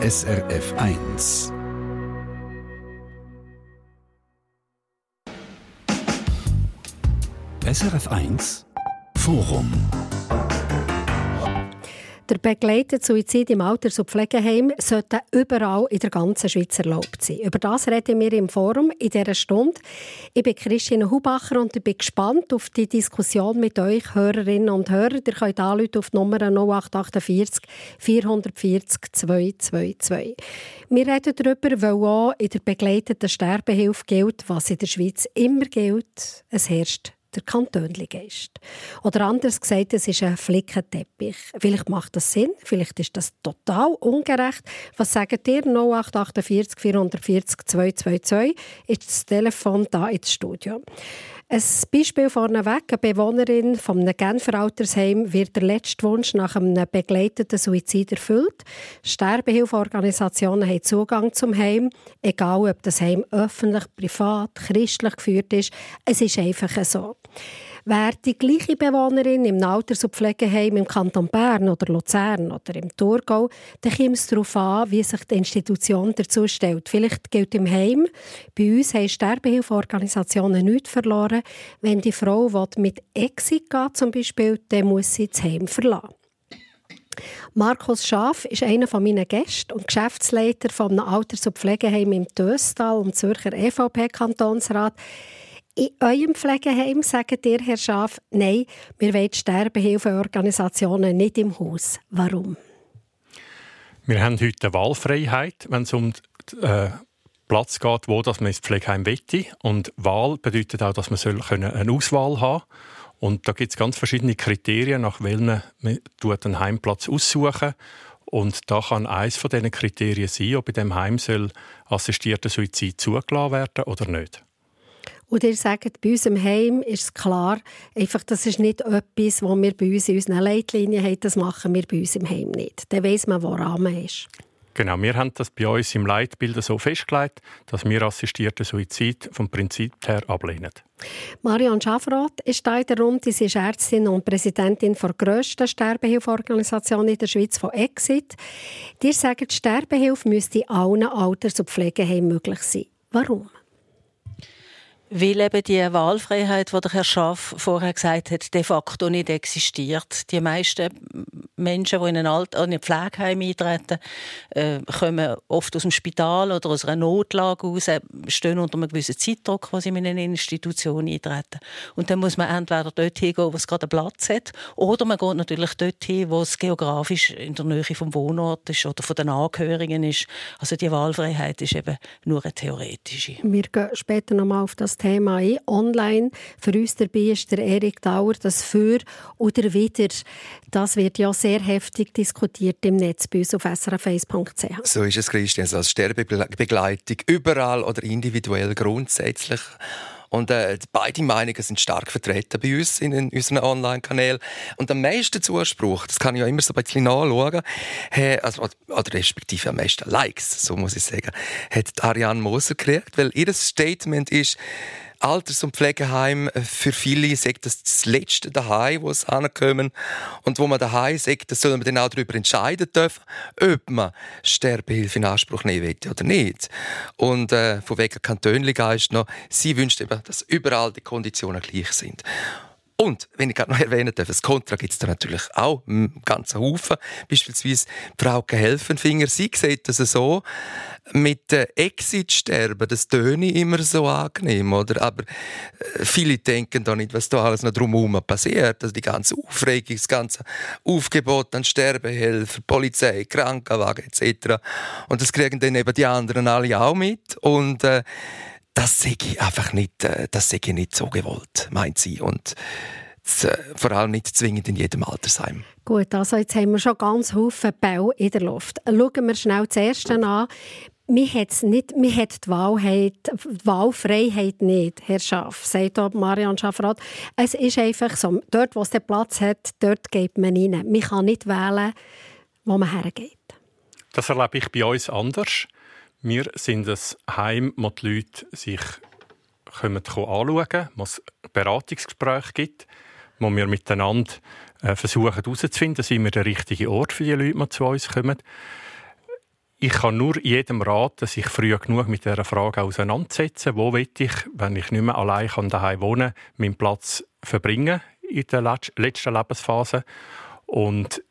SRF 1. SRF 1 Forum der begleitete Suizid im Alters- und Pflegeheim sollte überall in der ganzen Schweiz erlaubt sein. Über das reden wir im Forum in dieser Stunde. Ich bin Christine Hubacher und ich bin gespannt auf die Diskussion mit euch, Hörerinnen und Hörer. Ihr könnt anrufen auf die Nummer 0848 440 222. Wir reden darüber, weil auch in der begleiteten Sterbehilfe gilt, was in der Schweiz immer gilt. Es herrscht der Kantönli-Geist. Oder anders gesagt, es ist ein Flickenteppich. Vielleicht macht das Sinn, vielleicht ist das total ungerecht. Was sagt ihr? 0848 440 222 ist das Telefon da ins Studio. Ein Beispiel vorneweg. Eine Bewohnerin von einem Genfer Altersheim wird der letzte Wunsch nach einem begleiteten Suizid erfüllt. Sterbehilfeorganisationen haben Zugang zum Heim, egal ob das Heim öffentlich, privat, christlich geführt ist. Es ist einfach so. Wäre die gleiche Bewohnerin im Alters- und Pflegeheim im Kanton Bern oder Luzern oder im Thurgau, dann kommt es darauf an, wie sich die Institution dazu stellt. Vielleicht gilt im Heim, bei uns haben Sterbehilfeorganisationen nichts verloren. Wenn die Frau mit Exit geht, zum Beispiel, dann muss sie das Heim verlassen. Markus Schaaf ist einer meiner Gäste und Geschäftsleiter einem Alters- und Pflegeheim im Töstal und Zürcher EVP-Kantonsrat. In eurem Pflegeheim sagt ihr, Herr Schaaf, nein, wir wollen Sterbehilfeorganisationen nicht im Haus. Warum? Wir haben heute eine Wahlfreiheit, wenn es um den äh, Platz geht, wo das man ins Pflegeheim wette. Und Wahl bedeutet auch, dass man eine Auswahl haben soll. Und da gibt es ganz verschiedene Kriterien, nach welchen man einen Heimplatz aussuchen und da kann eines von diesen Kriterien sein, ob in dem Heim soll assistierter Suizid zugelassen werden oder nicht. Und ihr sagt, bei uns im Heim ist es klar, einfach, das ist nicht etwas, was wir bei uns in unseren Leitlinien haben, das machen wir bei uns im Heim nicht. Dann weiss man, woran man ist. Genau, wir haben das bei uns im Leitbild so festgelegt, dass wir assistierten Suizid vom Prinzip her ablehnen. Marianne Schaffroth ist da in der Runde. Sie ist Ärztin und Präsidentin der grössten Sterbehilfeorganisation in der Schweiz, von Exit. Dir sagen, die Sterbehilfe müsste in allen Alters- und Pflegeheimen möglich sein. Warum? Weil eben die Wahlfreiheit, die der Herr Schaff vorher gesagt hat, de facto nicht existiert. Die meisten Menschen, die in ein, Alt in ein Pflegeheim eintreten, äh, kommen oft aus dem Spital oder aus einer Notlage raus, stehen unter einem gewissen Zeitdruck, was sie in eine Institution eintreten. Und dann muss man entweder dort hingehen, wo es gerade Platz hat, oder man geht natürlich dort hin, wo es geografisch in der Nähe vom Wohnort ist oder von den Angehörigen ist. Also die Wahlfreiheit ist eben nur eine theoretische. Wir gehen später nochmal auf das Thema ein. Online für uns dabei ist der Erik Dauer, das Für oder Wider. Das wird ja sehr heftig diskutiert im Netz bei uns auf srf1.ch. So ist es, Christian. Also als Sterbebegleitung überall oder individuell grundsätzlich. Und äh, beide Meinungen sind stark vertreten bei uns in, in unseren Online-Kanälen. Und am meisten Zuspruch, das kann ich ja immer so ein bisschen nachschauen, hey, also, oder respektive am meisten Likes, so muss ich sagen, hat Ariane Moser gekriegt, weil ihr Statement ist, Alters- und Pflegeheim äh, für viele sagt das das letzte daheim, wo es ankommen und wo man daheim sagt, das soll man dann auch darüber entscheiden dürfen, ob man Sterbehilfe in Anspruch nehmen will oder nicht. Und äh, von wegen Kantönligeist noch, sie wünscht eben, dass überall die Konditionen gleich sind. Und, wenn ich gerade noch erwähnen darf, das Kontra gibt es da natürlich auch einen ganzen Haufen. Beispielsweise Frauke Helfenfinger, sie sieht das so, mit äh, Exit-Sterben, das töne immer so angenehm, oder? Aber äh, viele denken da nicht, was da alles noch drumherum passiert. Also die ganze Aufregung, das ganze Aufgebot an Sterbehelfer, Polizei, Krankenwagen etc. Und das kriegen dann eben die anderen alle auch mit. Und äh, das sehe ich einfach nicht, äh, das sehe ich nicht so gewollt, meint sie. Und äh, vor allem nicht zwingend in jedem Altersheim. Gut, also jetzt haben wir schon ganz viele Bälle in der Luft. Schauen wir schnell das erste an. Wir hat, nicht, wir hat die, Wahlheit, die Wahlfreiheit nicht, Herr Schaff, sagt auch Marianne Schaffrath. Es ist einfach so, dort, wo es den Platz hat, dort geht man rein. Man kann nicht wählen, wo man hergeht. Das erlebe ich bei uns anders. Wir sind ein Heim, wo die Leute sich kommen, anschauen wo es Beratungsgespräche gibt, wo wir miteinander äh, versuchen herauszufinden, sind wir der richtige Ort für die Leute, die zu uns kommen. ich kann nur jedem raten, sich früh genug mit dieser Frage auseinandersetzen. Wo will ich, wenn ich nicht mehr allein daheim wohnen kann, meinen Platz verbringen in der letzten Lebensphase? Und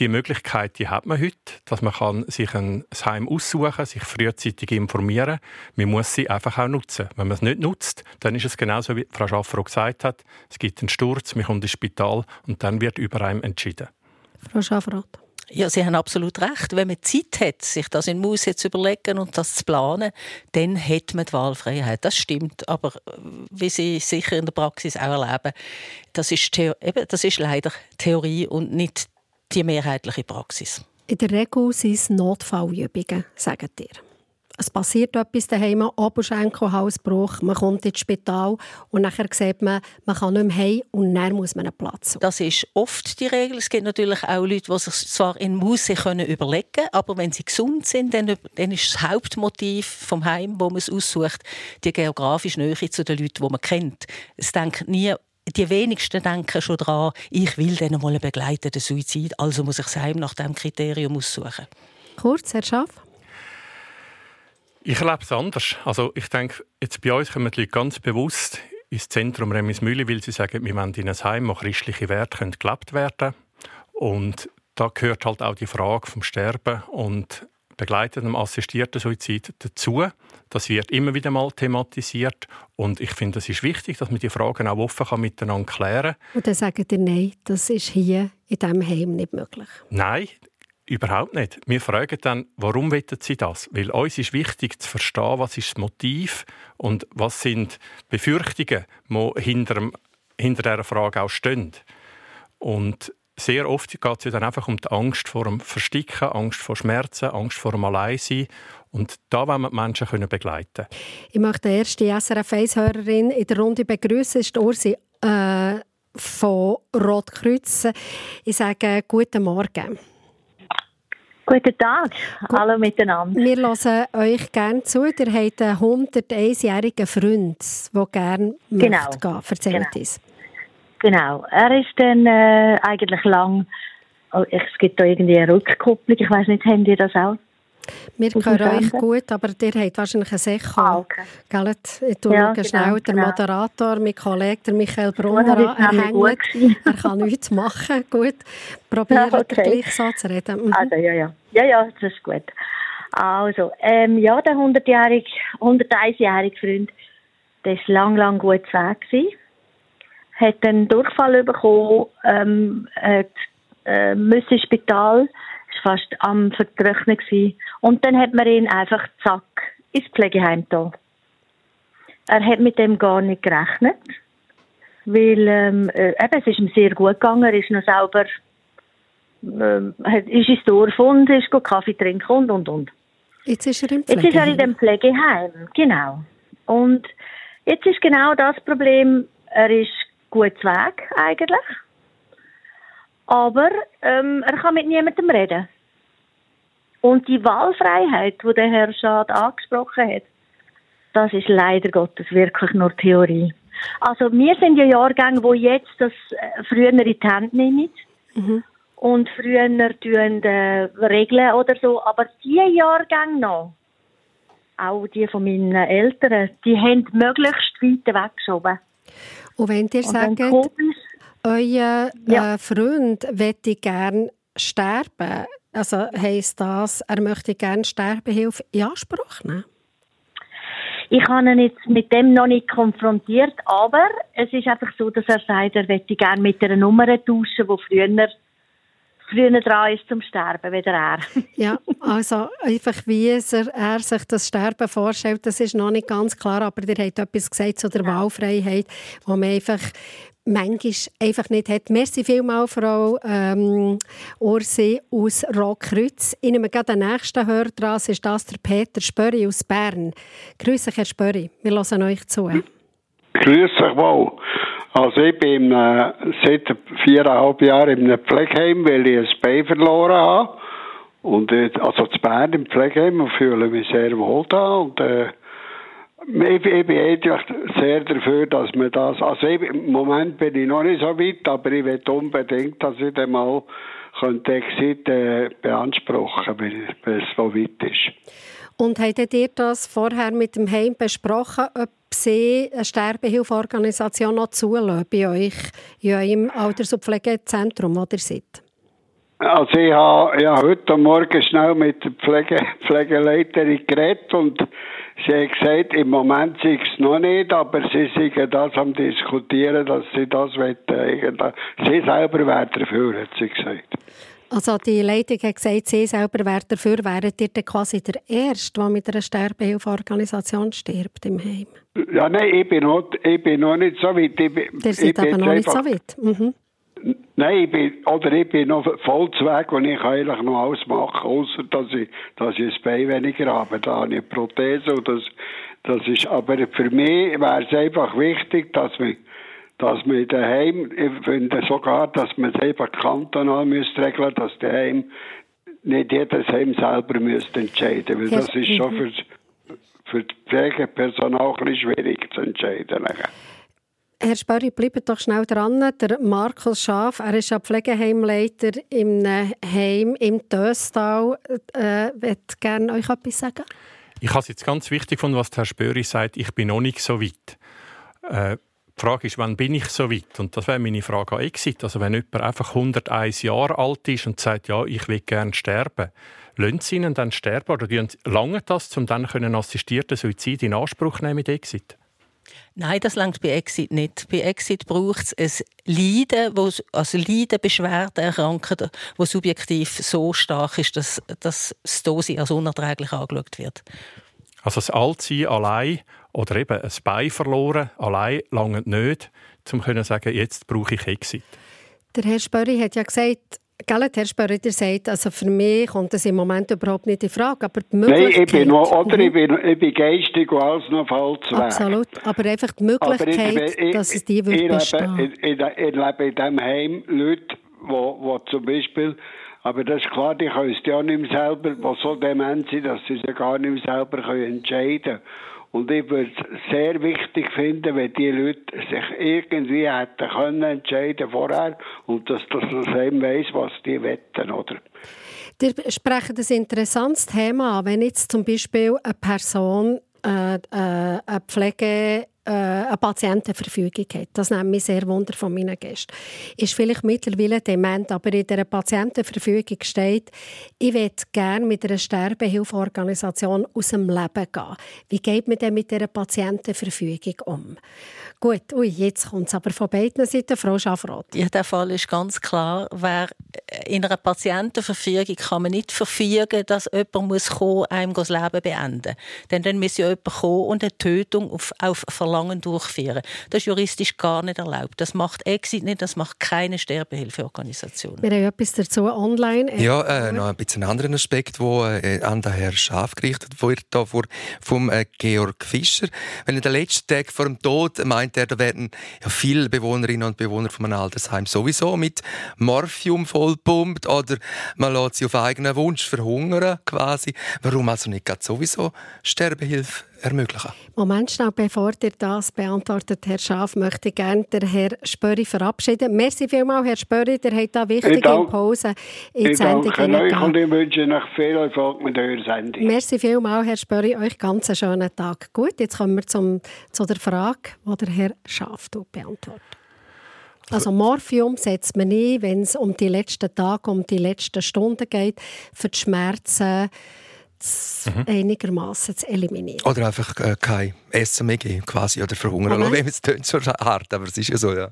die Möglichkeit die hat man heute, dass man kann sich ein Heim aussuchen sich frühzeitig informieren Man muss sie einfach auch nutzen. Wenn man es nicht nutzt, dann ist es genauso, wie Frau Schaffer gesagt hat. Es gibt einen Sturz, man kommt ins Spital und dann wird über einem entschieden. Frau Schaffer. Ja, Sie haben absolut recht. Wenn man Zeit hat, sich das in Maus zu überlegen und das zu planen, dann hat man die Wahlfreiheit. Das stimmt. Aber äh, wie Sie sicher in der Praxis auch erleben, das ist, eben, das ist leider Theorie und nicht die mehrheitliche Praxis. In der Regel sind es Notfallübungen, sagen ihr. Es passiert etwas daheim, Oberschenkelhalsbruch, man kommt ins Spital und nachher sieht man, man kann nicht mehr heim und dann muss man einen Platz suchen. Das ist oft die Regel. Es gibt natürlich auch Leute, die sich zwar in Muse können überlegen können, aber wenn sie gesund sind, dann, dann ist das Hauptmotiv vom Heim, wo man es aussucht, die geografische Nähe zu den Leuten, die man kennt. Es denkt nie die wenigsten denken schon daran, ich will dann mal einen begleiteten Suizid, also muss ich das Heim nach diesem Kriterium aussuchen. Kurz, Herr Schaff? Ich erlebe es anders. Also ich denke, jetzt bei uns kommen die Leute ganz bewusst ins Zentrum Remismühle, weil sie sagen, wir wollen in ein Heim, wo christliche Werte können gelebt werden Und da gehört halt auch die Frage vom Sterben und begleitetem assistierten Suizid dazu. Das wird immer wieder mal thematisiert und ich finde, es ist wichtig, dass man die Fragen auch offen kann miteinander klären kann. Und dann sagen ihr, nein, das ist hier in diesem Heim nicht möglich. Nein, Überhaupt nicht. Wir fragen dann, warum wollen Sie das? Weil uns ist wichtig zu verstehen, was ist das Motiv und was sind Befürchtungen, die hinter, hinter dieser Frage auch stehen. Und sehr oft geht es dann einfach um die Angst vor dem Versticken, Angst vor Schmerzen, Angst vor dem Alleinsein. Und da wollen wir die Menschen können begleiten Ich möchte die erste SRF 1-Hörerin in der Runde begrüßen. ist Ursi äh, von Rotkreuz. Ich sage guten Morgen. Guten Tag, Gut. hallo miteinander. Wir hören euch gerne zu. Ihr habt einen 101-jährigen Freund, der gerne genau. möchte gehen. Erzählt genau. uns. Genau, er ist dann äh, eigentlich lang, oh, es gibt da irgendwie eine Rückkopplung, ich weiß nicht, haben ihr das auch? Wir hören euch gut, aber ihr habt wahrscheinlich ein Echo. Ah, okay. Gell? Ich schaue ja, genau, schnell den genau. Moderator, mein Kollege, der Michael Brunner an. Er hängt. er kann nichts machen. Gut, probieren ja, okay. gleich so zu reden. Mhm. Also, ja, ja. Ja, ja, das ist gut. Also, ähm, ja, der 100-jährige, 101-jährige Freund, der war lang, lang gut weg. Hat einen Durchfall bekommen, ähm, hat, äh, müssen ins Spital fast am Vertrocknen gewesen. Und dann hat man ihn einfach zack ins Pflegeheim da. Er hat mit dem gar nicht gerechnet, weil ähm, äh, eben, es ist ihm sehr gut gegangen. Er ist noch selber äh, ist ins Dorf und ist Kaffee trinken und und und. Jetzt ist er im Pflegeheim. Jetzt ist er in dem Pflegeheim, genau. Und jetzt ist genau das Problem, er ist gut weg eigentlich aber ähm, er kann mit niemandem reden. Und die Wahlfreiheit, die der Herr Schad angesprochen hat, das ist leider Gottes wirklich nur Theorie. Also wir sind ja Jahrgänge, wo jetzt das äh, früher in die Hand nehmen mhm. und früher tun äh, regeln oder so, aber die Jahrgänge noch, auch die von meinen Eltern, die haben möglichst weit weggeschoben. Und wenn ihr sagt, euer ja. äh, Freund möchte gerne sterben. Also heisst das, er möchte gerne Sterbehilfe in Anspruch nehmen? Ich habe ihn jetzt mit dem noch nicht konfrontiert, aber es ist einfach so, dass er sagt, er möchte gerne mit einer Nummer tauschen, die früher früher dran ist zum Sterben, weder er. ja, also einfach wie er, er, sich das Sterben vorstellt, das ist noch nicht ganz klar, aber ihr habt etwas gesagt zu der ja. Wahlfreiheit, wo man einfach manchmal einfach nicht hat. Merci vielmals, Frau ähm, Ursi aus Rockkreuz. Ich nehme gerade den nächsten Hörer dran, ist das der Peter Spöri aus Bern. Grüße, Herr Spöri. Wir hören euch zu. Grüß euch wohl. Also ich bin äh, seit viereinhalb Jahren in einem Pflegeheim, weil ich ein Bein verloren habe. Und äh, also zu Bern im Pflegeheim fühle mich sehr wohl da. Und äh, ich, ich bin eigentlich sehr dafür, dass man das, also ich, im Moment bin ich noch nicht so weit, aber ich will unbedingt, dass ich dann mal könnte Exit äh, beanspruchen, wenn es so weit ist. Und habt ihr das vorher mit dem Heim besprochen, ob Sie eine Sterbehilfeorganisation noch zulassen bei euch in eurem Alters- und Pflegezentrum, wo ihr seid? Also ich habe, ich habe heute Morgen schnell mit der Pflege, Pflegeleiterin geredet und sie hat gesagt, im Moment sei es noch nicht, aber sie sind das am diskutieren, dass sie das wollen. Sie selber wären dafür, hat sie gesagt. Also die Leitung hat gesagt, sie selber wäre dafür, wäret ihr dann quasi der Erste, der mit einer Sterbehilfeorganisation stirbt im Heim? Ja, nein, ich bin noch, ich bin noch nicht so weit. Ich bin, Der seid aber noch nicht so weit. Mhm. Nein, ich bin, oder ich bin noch voll zu Weg und ich kann eigentlich noch alles machen, außer dass ich, dass ich das Bein weniger habe. Da habe ich eine Prothese und das, das ist, aber für mich wäre es einfach wichtig, dass man, dass man daheim, ich finde sogar, dass man es einfach kantonal müsste regeln, dass daheim nicht jedes Heim selber müsste entscheiden, weil das ist schon für, für das Pflegepersonal ein bisschen schwierig zu entscheiden. Herr Sperri, bleibt doch schnell dran. Der Markus Schaaf, er ist ja Pflegeheimleiter im Heim im Döstal. Äh, möchte gerne euch etwas sagen? Ich habe es jetzt ganz wichtig von was Herr Spöri sagt, ich bin noch nicht so weit. Äh, die Frage ist, wann bin ich so weit? Und das wäre meine Frage an Exit. Also wenn jemand einfach 101 Jahre alt ist und sagt, ja, ich will gerne sterben, lassen Sie ihn dann sterben oder lange das, um dann einen assistierten Suizid in Anspruch nehmen mit Exit? Nein, das langt bei Exit nicht. Bei Exit braucht es ein Leiden, wo, also Leiden, Beschwerden, Erkranken, wo subjektiv so stark ist, dass, dass das Dosi als unerträglich angeschaut wird. Also das Altsein allein oder eben ein Bein verloren allein lange nicht, um zu sagen, jetzt brauche ich Exit. Der Herr Spörri hat ja gesagt, Gell, Herr Spörrider sagt, also für mich kommt das im Moment überhaupt nicht in Frage, aber die Möglichkeit... Nein, ich bin, noch, oder ich bin, ich bin geistig und alles noch falsch weg. Absolut, aber einfach die Möglichkeit, ich, dass es die wird bestehen. Ich, ich, ich lebe in diesem Heim Leute, wo, wo zum Beispiel... Aber das ist klar, die können es ja nicht mehr selber, die so dement sind, dass sie sich gar nicht mehr selber entscheiden können. Und ich würde es sehr wichtig finden, wenn die Leute sich irgendwie hätten können entscheiden vorher und dass das eben weiss, was die wetten, oder? Ihr sprechen ein interessantes Thema an. Wenn jetzt zum Beispiel eine Person äh, äh, eine Pflege eine Patientenverfügung hat. Das nimmt mich sehr wunder von meinen Gästen. Ist vielleicht mittlerweile dement, aber in der Patientenverfügung steht, ich würde gerne mit einer Sterbehilfeorganisation aus dem Leben gehen. Wie geht man denn mit dieser Patientenverfügung um? Gut, ui, jetzt kommt es aber von beiden Seiten. Frau Schaffroth. Ja, der Fall ist ganz klar. Wer in einer Patientenverfügung kann man nicht verfügen, dass jemand muss kommen, einem das Leben beenden. Denn dann muss ja jemand kommen und eine Tötung auf, auf Verlangen durchführen. Das ist juristisch gar nicht erlaubt. Das macht Exit nicht, das macht keine Sterbehilfeorganisation. Wir haben etwas dazu online. Ja, äh, noch ein bisschen einen anderen Aspekt, der äh, an den Herrn Schaf gerichtet wird, da vor, vom äh, Georg Fischer. Wenn er den letzten Tag vor dem Tod meint, er, da werden ja viele Bewohnerinnen und Bewohner von einem Altersheim sowieso mit Morphium vollpumpt oder man lässt sie auf eigenen Wunsch verhungern quasi. Warum also nicht gerade sowieso Sterbehilfe ermöglichen? Moment schnell, bevor ihr das beantwortet, Herr Schaf, möchte ich gerne den Herrn Spöri verabschieden. Merci vielmals, Herr Spöri, der hat da wichtige Impulse in die Sendung Ich danke euch und ich wünsche euch viel Erfolg mit eurer Sendung. Merci vielmals, Herr Spöri, euch ganz einen schönen Tag. Gut, jetzt kommen wir zum, zu der Frage, die der Herr Schaf beantwortet. Also Morphium setzt man ein, wenn es um die letzten Tage, um die letzten Stunden geht, für die Schmerzen, mhm. einigermaßen zu eliminieren. Oder einfach äh, kein Essen mehr geben, quasi, oder verhungern. Moment. Es klingt so hart, aber es ist ja so, ja.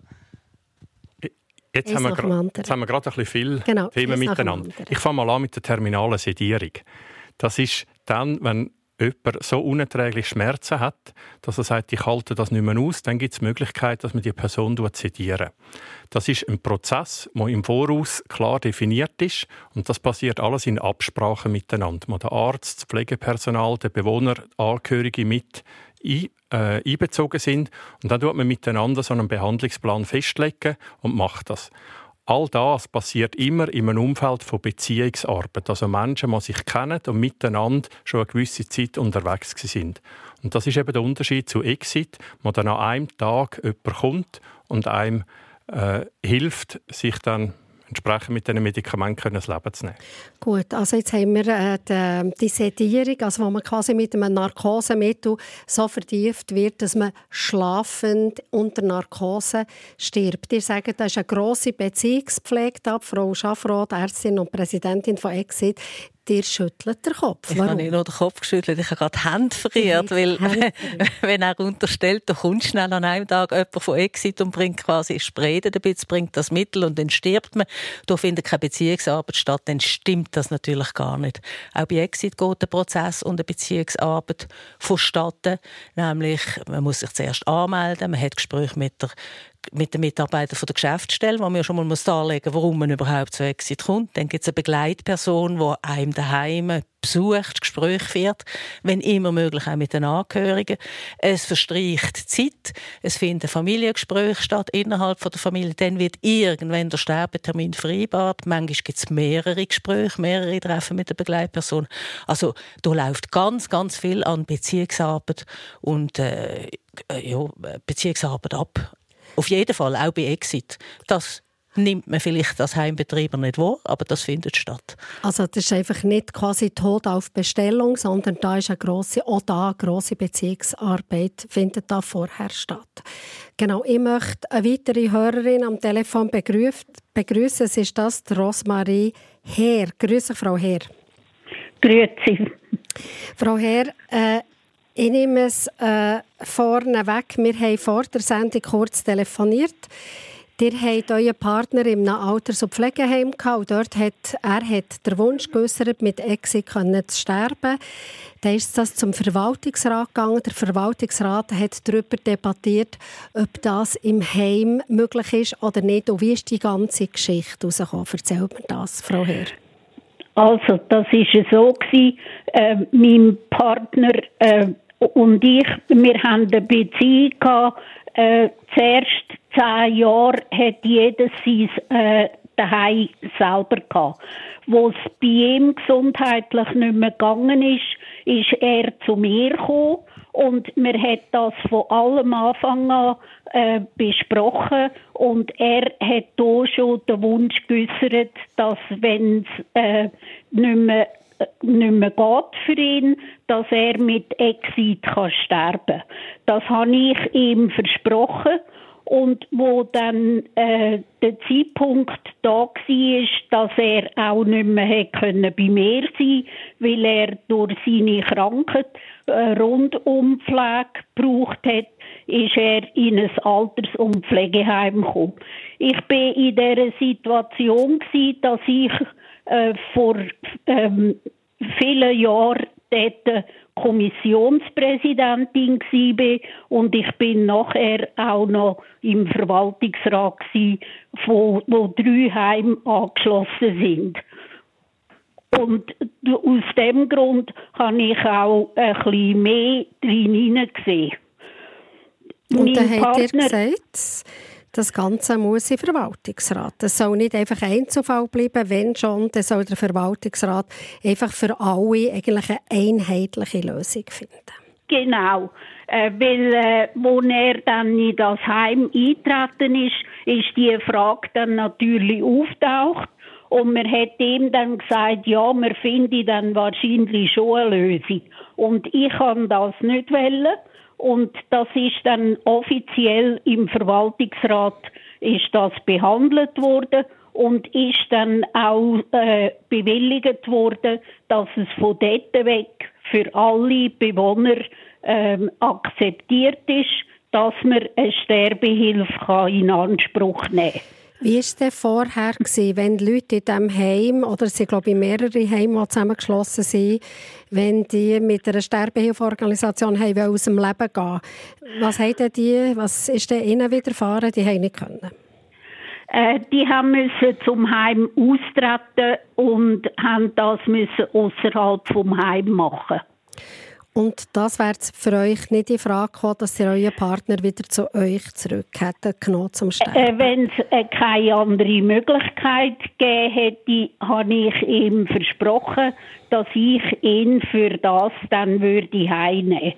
Jetzt haben, wir jetzt haben wir gerade ein bisschen viel genau, Themen miteinander. Ich fange mal an mit der terminalen Sedierung. Das ist dann, wenn jemand so unerträglich Schmerzen hat, dass er sagt, ich halte das nicht mehr aus, dann gibt es die Möglichkeit, dass man die Person sedieren Das ist ein Prozess, der im Voraus klar definiert ist und das passiert alles in Absprache miteinander. Wo der Arzt, das Pflegepersonal, der Bewohner, Angehörige mit ein, äh, einbezogen sind und dann tut man miteinander so einen Behandlungsplan festlegen und macht das. All das passiert immer in einem Umfeld von Beziehungsarbeit. Also Menschen, die sich kennen und miteinander schon eine gewisse Zeit unterwegs sind. Und das ist eben der Unterschied zu Exit, wo dann an einem Tag jemand kommt und einem äh, hilft, sich dann entsprechend mit diesen Medikamenten das Leben zu nehmen. Gut, also jetzt haben wir äh, die, die Sedierung, also wo man quasi mit einem Narkosemittel so vertieft wird, dass man schlafend unter Narkose stirbt. Ihr sagt, das ist eine grosse Beziehungspflege. Frau Schaffroth, Ärztin und Präsidentin von Exit, dir schüttelt der Kopf. Ich habe nicht nur den Kopf geschüttelt, ich habe gerade die Hände verriert, weil wenn er unterstellt, da kommt schnell an einem Tag jemand von Exit und bringt quasi Spreden ein bisschen, bringt das Mittel und dann stirbt man. Da findet keine Beziehungsarbeit statt, dann stimmt das natürlich gar nicht. Auch bei Exit geht der Prozess und eine Beziehungsarbeit vonstatten, nämlich man muss sich zuerst anmelden, man hat Gespräche mit der mit den Mitarbeitern der Geschäftsstelle, wo man schon mal darlegen muss, warum man überhaupt zu Exit kommt. Dann gibt es eine Begleitperson, die einem daheim besucht, Gespräche führt, wenn immer möglich auch mit den Angehörigen. Es verstreicht Zeit, es finden Familiengespräche statt innerhalb der Familie, dann wird irgendwann der Sterbetermin vereinbart. Manchmal gibt es mehrere Gespräche, mehrere Treffen mit der Begleitperson. Also da läuft ganz, ganz viel an Beziehungsarbeit und äh, ja, Beziehungsarbeit ab. Auf jeden Fall, auch bei Exit. Das nimmt man vielleicht als Heimbetreiber nicht wahr, aber das findet statt. Also das ist einfach nicht quasi Tod auf Bestellung, sondern da ist eine grosse, auch da eine grosse Beziehungsarbeit findet da vorher statt. Genau, ich möchte eine weitere Hörerin am Telefon begrüßen. Es ist das Rosmarie Herr. Grüße, Frau Herr. Grüezi. Frau Herr, äh, ich nehme es äh, vorne weg. Wir haben vor der Sendung kurz telefoniert. Ihr habt euren Partner einem Alters- und Pflegeheim gehabt. Und dort hat er hat den Wunsch geäußert, mit Exit zu sterben. Dann ist das zum Verwaltungsrat gegangen. Der Verwaltungsrat hat darüber debattiert, ob das im Heim möglich ist oder nicht. Und wie ist die ganze Geschichte herausgekommen? Erzählt mir das, Frau Herr. Also, das war so. Äh, mein Partner äh, und ich, wir haben eine Beziehung gehabt. Äh, zuerst zehn Jahre hat jedes sein äh, daheim selber gehabt. Wo es bei ihm gesundheitlich nicht mehr gegangen ist, ist er zu mir gekommen und wir hat das von allem Anfang an äh, besprochen und er hat hier schon den Wunsch geäußert, dass wenn es äh, nicht mehr nicht mehr geht für ihn, dass er mit Exit kann sterben Das habe ich ihm versprochen. Und wo dann äh, der Zeitpunkt da war, dass er auch nicht mehr können bei mir sein weil er durch seine Krankheit äh, Rundumpflege gebraucht hat, ist er in ein Alters- und Pflegeheim gekommen. Ich bin in dieser Situation gewesen, dass ich äh, vor ähm, vielen Jahren dort Kommissionspräsidentin war und ich bin nachher auch noch im Verwaltungsrat gewesen, wo, wo drei Heime angeschlossen sind. Und aus dem Grund habe ich auch ein bisschen mehr drin gesehen. Und dann habt ihr gesagt, das Ganze muss im Verwaltungsrat. Das soll nicht einfach Einzelfall bleiben, wenn schon, dann soll der Verwaltungsrat einfach für alle eigentlich eine einheitliche Lösung finden. Genau, äh, weil äh, wo er dann in das Heim eintreten ist, ist die Frage dann natürlich auftaucht und man hat ihm dann gesagt, ja, wir finden dann wahrscheinlich schon eine Lösung. Und ich kann das nicht wollen. Und das ist dann offiziell im Verwaltungsrat ist das behandelt worden und ist dann auch äh, bewilligt worden, dass es von dort weg für alle Bewohner ähm, akzeptiert ist, dass man eine Sterbehilfe in Anspruch nehmen kann. Wie war es vorher, wenn die Leute in diesem Heim, oder es sind glaube ich mehrere Heime, die zusammengeschlossen sind, wenn die mit einer Sterbehilfeorganisation aus dem Leben gehen Was haben die, was ist denn ihnen widerfahren? Die haben nicht können. Äh, die haben müssen zum Heim austreten und haben das müssen außerhalb vom Heim machen. Und das wäre für euch nicht die Frage gekommen, dass ihr euren Partner wieder zu euch zurück hätte genommen zum Sterben? Äh, Wenn es äh, keine andere Möglichkeit gegeben hätte, habe ich ihm versprochen, dass ich ihn für das dann würde heimnehmen.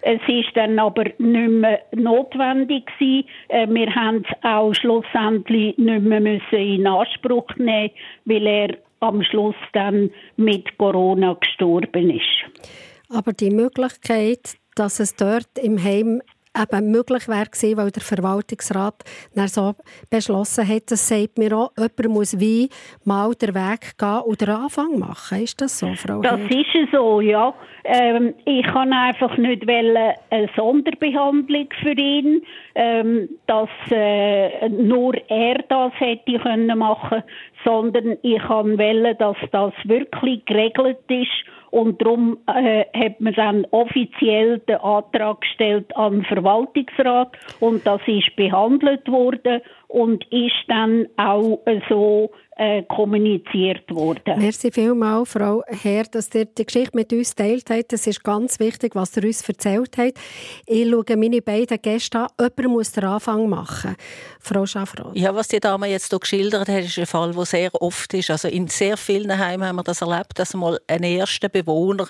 Es ist dann aber nicht mehr notwendig gewesen. Äh, wir haben es auch schlussendlich nicht mehr müssen in Anspruch nehmen, weil er am Schluss dann mit Corona gestorben ist. Aber die Möglichkeit, dass es dort im Heim eben möglich wäre gewesen, weil der Verwaltungsrat dann so beschlossen hat, das sagt mir auch, jemand muss wie mal den Weg gehen und den Anfang machen. Ist das so, Frau Das Herr? ist so, ja. Ähm, ich kann einfach nicht eine Sonderbehandlung für ihn, ähm, dass äh, nur er das hätte können machen, sondern ich kann wählen, dass das wirklich geregelt ist und darum äh, hat man dann offiziell den Antrag gestellt an den Verwaltungsrat. Und das ist behandelt worden und ist dann auch so äh, kommuniziert worden. Merci vielmals, Frau Herr, dass ihr die Geschichte mit uns teilt habt. Das ist ganz wichtig, was ihr uns erzählt habt. Ich schaue meine beiden Gäste an. Jemand muss den Anfang machen. Frau Schaffroth. Ja, was die Dame jetzt hier geschildert hat, ist ein Fall, der sehr oft ist. Also in sehr vielen Heimen haben wir das erlebt, dass mal ein erster Bewohner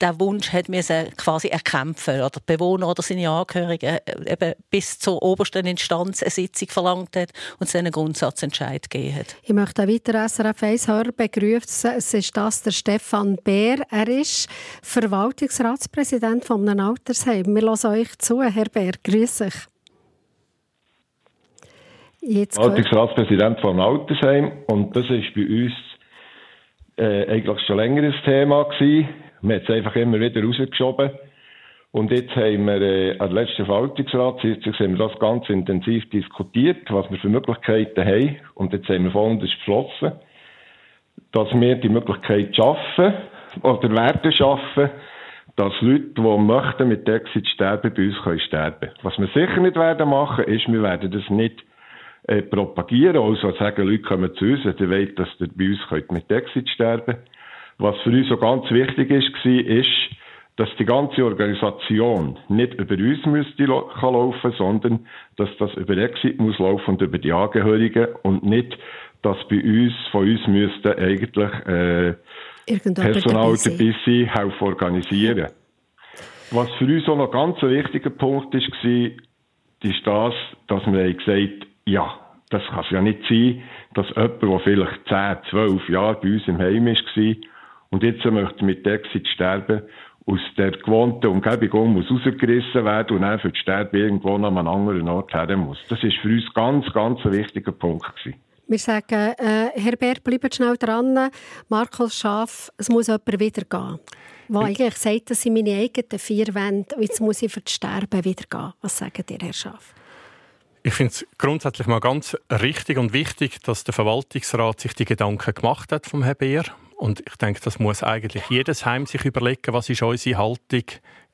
den Wunsch hat müssen quasi erkämpfen oder der Bewohner oder seine Angehörigen äh, eben bis zur obersten Instanz eine Sitzung verlangt hat und seinen Grundsatzentscheid gegeben hat. Ich möchte einen weiteren SRF 1 Hörer begrüßen. Es ist das der Stefan Bär. Er ist Verwaltungsratspräsident von einem Altersheim. Wir hören euch zu, Herr Bär. Grüß euch. Verwaltungsratspräsident von einem Altersheim. Und das ist bei uns äh, eigentlich schon länger ein Thema gewesen. Man hat es einfach immer wieder rausgeschoben. Und jetzt haben wir äh, an der letzten Verwaltungsratssitzung haben wir das ganz intensiv diskutiert, was wir für Möglichkeiten haben. Und jetzt haben wir folgendes beschlossen, dass wir die Möglichkeit schaffen oder werden schaffen, dass Leute, die möchten, mit Exit sterben, bei uns können sterben. Was wir sicher nicht werden machen, ist, wir werden das nicht äh, propagieren, also sagen, Leute kommen zu uns, ihr wollt, dass ihr bei uns mit Exit sterben. Was für uns so ganz wichtig ist, war, ist, dass die ganze Organisation nicht über uns müsste kann laufen, sondern dass das über Exit muss laufen und über die Angehörigen und nicht, dass bei uns von uns müsste eigentlich äh, Personal dabei sein, helfen organisieren. Was für uns auch noch ganz ein wichtiger Punkt ist, war, ist das, dass wir gesagt ja, das kann es ja nicht sein, dass jemand, der vielleicht 10, 12 Jahre bei uns im Heim war und jetzt möchte mit Exit sterben aus der gewohnten Umgebung muss rausgerissen werden und dann für das Sterben irgendwo an einem anderen Ort her muss. Das ist für uns ganz, ganz ein wichtiger Punkt gewesen. Wir sagen, äh, Herr Bär, bleibt schnell dran. Markus Schaff, es muss jemand wieder gehen. Der eigentlich sagt, das sind meine eigenen vier Wände und jetzt muss ich für das Sterben wieder gehen. Was sagen ihr, Herr Schaff? Ich finde es grundsätzlich mal ganz richtig und wichtig, dass der Verwaltungsrat sich die Gedanken gemacht hat vom Herrn Bär und ich denke, das muss eigentlich jedes Heim sich überlegen, was ist unsere Haltung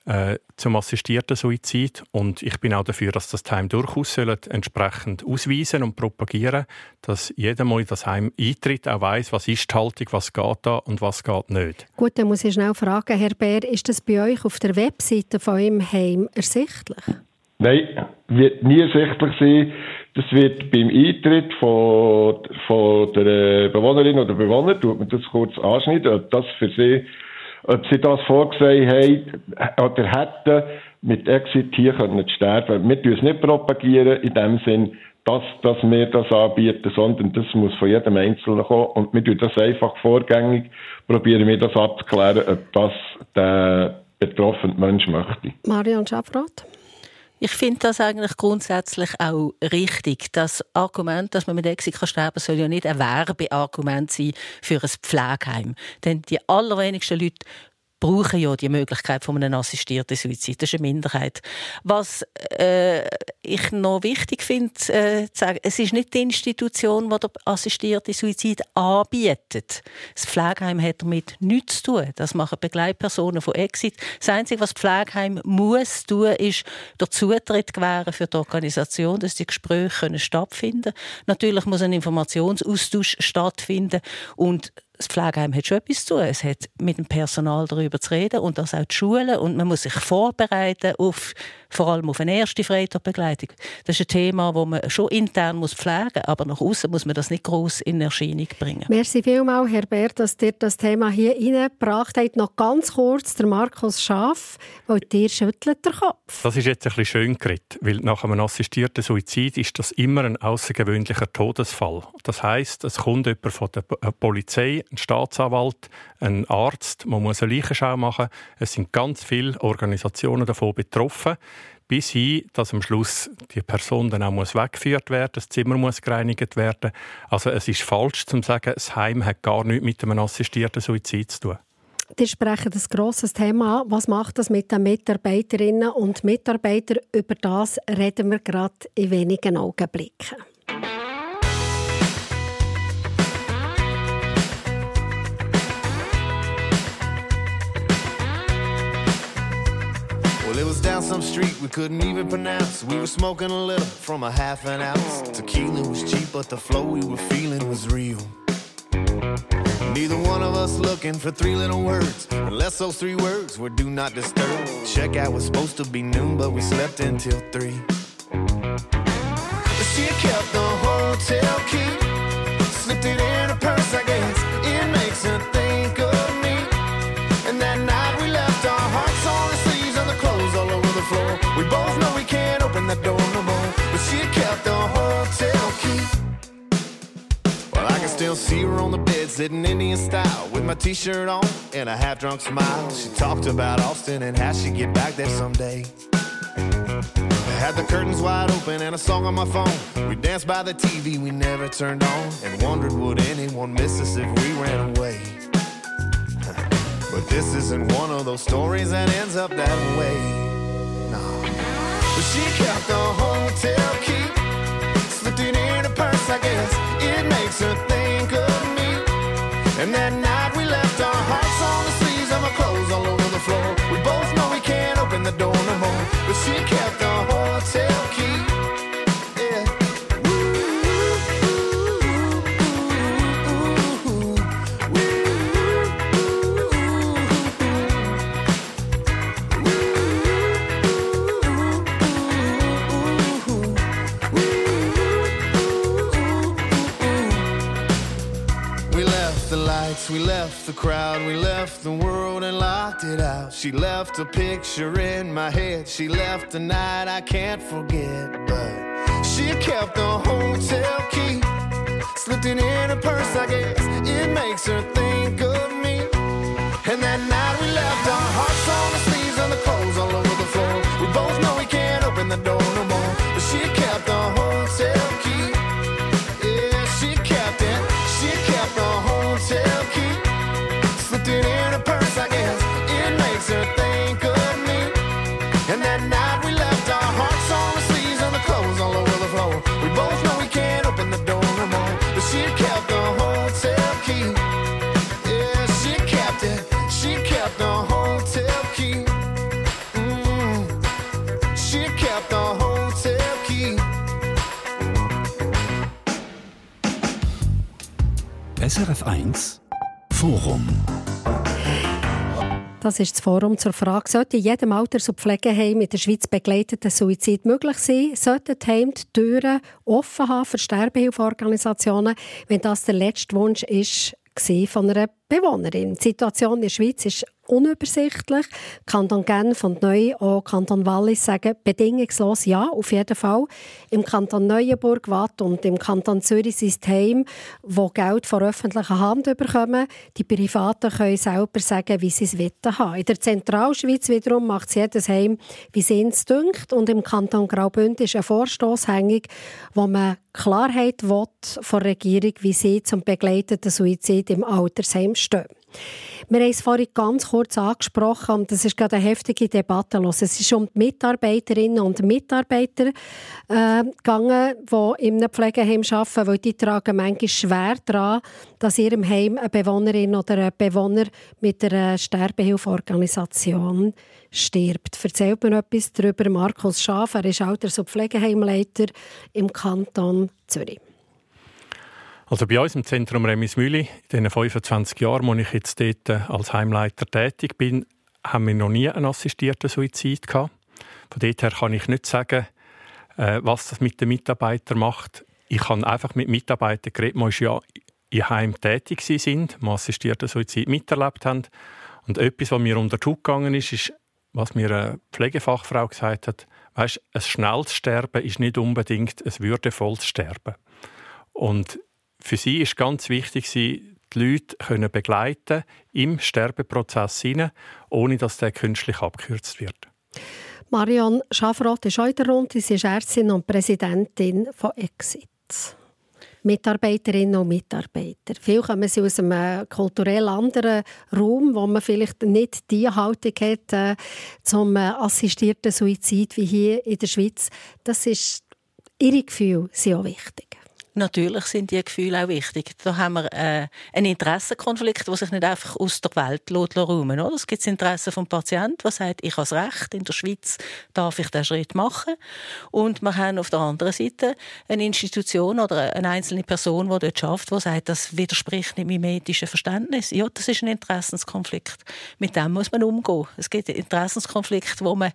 äh, zum assistierten Suizid. Und ich bin auch dafür, dass das Heim durchaus entsprechend ausweisen und propagieren, dass jeder mal in das Heim eintritt, auch weiß, was ist die Haltung, was geht da und was geht nicht. Gut, dann muss ich schnell fragen, Herr Bär, ist das bei euch auf der Webseite von eurem Heim ersichtlich? Nein, wird nie ersichtlich sein. Das wird beim Eintritt von, von der Bewohnerin oder Bewohner, tut man das kurz anschneiden, ob das für sie, ob sie das vorgesehen haben oder hätten, mit Exit hier können sterben. Wir tun es nicht propagieren in dem Sinn, dass, dass wir das anbieten, sondern das muss von jedem Einzelnen kommen und wir tun das einfach vorgängig, probieren wir das abzuklären, ob das der betroffene Mensch möchte. Marion Schaffroth? Ich finde das eigentlich grundsätzlich auch richtig. Das Argument, dass man mit Exit kann sterben soll ja nicht ein Werbeargument sein für ein Pflegeheim. Denn die allerwenigsten Leute brauchen ja die Möglichkeit von einem assistierten Suizid. Das ist eine Minderheit. Was äh, ich noch wichtig finde, äh, zu sagen, es ist nicht die Institution, die der assistierte Suizid anbietet. Das Pflegeheim hat damit nichts zu tun. Das machen Begleitpersonen von Exit. Das Einzige, was das Pflegeheim muss tun, ist der Zutritt gewähren für die Organisation, dass die Gespräche können stattfinden Natürlich muss ein Informationsaustausch stattfinden und das Pflegeheim hat schon etwas zu tun. Es hat mit dem Personal darüber zu reden und das auch die Schulen. Und man muss sich vorbereiten, auf, vor allem auf eine erste Freitagbegleit Gewaltbearbeitung. Das ist ein Thema, das man schon intern muss pflegen muss, aber nach außen muss man das nicht groß in Erscheinung bringen. Merci vielmals, Herr Bär, dass ihr das Thema hier reingebracht habt. Noch ganz kurz der Markus Schaff, weil dir schüttelt der Kopf. Das ist jetzt ein bisschen schön geredet, weil nach einem assistierten Suizid ist das immer ein außergewöhnlicher Todesfall. Das heißt, es kommt jemand von der äh, Polizei, ein Staatsanwalt, ein Arzt, man muss eine Leichenschau machen. Es sind ganz viele Organisationen davon betroffen bis hin, dass am Schluss die Person dann auch muss weggeführt werden das Zimmer muss gereinigt werden. Also es ist falsch zu sagen, das Heim hat gar nichts mit einem assistierten Suizid zu tun. Die sprechen das grosses Thema an. Was macht das mit den Mitarbeiterinnen und Mitarbeitern? Über das reden wir gerade in wenigen Augenblicken. It was down some street we couldn't even pronounce. We were smoking a little from a half an ounce. Tequila was cheap, but the flow we were feeling was real. Neither one of us looking for three little words, unless those three words were do not disturb. Checkout was supposed to be noon, but we slept until three. She kept the hotel key, slipped it in We both know we can't open that door no more, but she kept the hotel key. Well, I can still see her on the bed, sitting Indian style, with my t-shirt on and a half-drunk smile. She talked about Austin and how she'd get back there someday. I had the curtains wide open and a song on my phone. We danced by the TV we never turned on and wondered would anyone miss us if we ran away. But this isn't one of those stories that ends up that way. She kept the hotel key. Slipped it in her purse, I guess. It makes her think of me. And that crowd, we left the world and locked it out. She left a picture in my head, she left a night I can't forget. But she kept the hotel key, slipped it in her purse, I guess. It makes her think of me. And that night we left our hearts on the sleeves and the clothes all over the floor. We both know we can't open the door SRF1 Forum. Das ist das Forum zur Frage, sollte in jedem Alters- und Pflegeheim in der Schweiz begleiteten Suizid möglich sein? Sollten die Heime die Türen offen haben für Sterbehilfeorganisationen, wenn das der letzte Wunsch ist, von einer Bewohnerin? Die Situation in der Schweiz ist unübersichtlich. Kanton Genf und Neu, auch Kanton Wallis sagen bedingungslos ja, auf jeden Fall. Im Kanton Neuenburg, Watt und im Kanton Zürich sind Heime, die Geld von öffentlicher Hand bekommen. Die Privaten können selber sagen, wie sie es haben In der Zentralschweiz wiederum macht es jedes Heim, wie es ihnen dünkt. Und im Kanton Graubünden ist ein Vorstoss hängig, wo man Klarheit will von der Regierung, wie sie zum begleiteten Suizid im Altersheim stehen. Wir haben es vorhin ganz kurz angesprochen und es ist gerade eine heftige Debatte los. Es ist um die Mitarbeiterinnen und Mitarbeiter äh, gegangen, die in einem Pflegeheim arbeiten, weil die tragen manchmal schwer daran, dass in ihrem Heim eine Bewohnerin oder ein Bewohner mit einer Sterbehilfeorganisation stirbt. Erzählt mir etwas darüber Markus Schaaf, er ist Alters- und Pflegeheimleiter im Kanton Zürich. Also bei uns im Zentrum Remismühle, in den 25 Jahren, wo ich jetzt dort äh, als Heimleiter tätig bin, haben wir noch nie einen assistierten Suizid gehabt. Von dort her kann ich nicht sagen, äh, was das mit den Mitarbeitern macht. Ich habe einfach mit Mitarbeitern geredet, die ja in Heim tätig sind, die assistierten Suizid miterlebt haben. Und etwas, was mir unter die gegangen ist, ist, was mir eine Pflegefachfrau gesagt hat, weißt, ein schnelles Sterben ist nicht unbedingt ein würdevolles Sterben. Und für sie ist ganz wichtig, sie die Leute können im Sterbeprozess hinein, ohne dass der künstlich abgekürzt wird. Marion Schafroth ist heute rund. Sie ist Ärztin und Präsidentin von Exit. Mitarbeiterinnen und Mitarbeiter. Viele kommen sie aus einem kulturell anderen Raum, wo man vielleicht nicht die Haltung hat äh, zum äh, assistierten Suizid wie hier in der Schweiz. Das ist ihre Gefühle sind auch wichtig. Natürlich sind die Gefühle auch wichtig. Da haben wir äh, einen Interessenkonflikt, der sich nicht einfach aus der Welt räumen lässt. Es gibt das Interesse vom Patienten, der sagt, ich habe das Recht, in der Schweiz darf ich diesen Schritt machen. Und wir haben auf der anderen Seite eine Institution oder eine einzelne Person, die dort schafft, die sagt, das widerspricht nicht meinem ethischen Verständnis. Ja, das ist ein Interessenskonflikt. Mit dem muss man umgehen. Es gibt Interessenskonflikte, wo man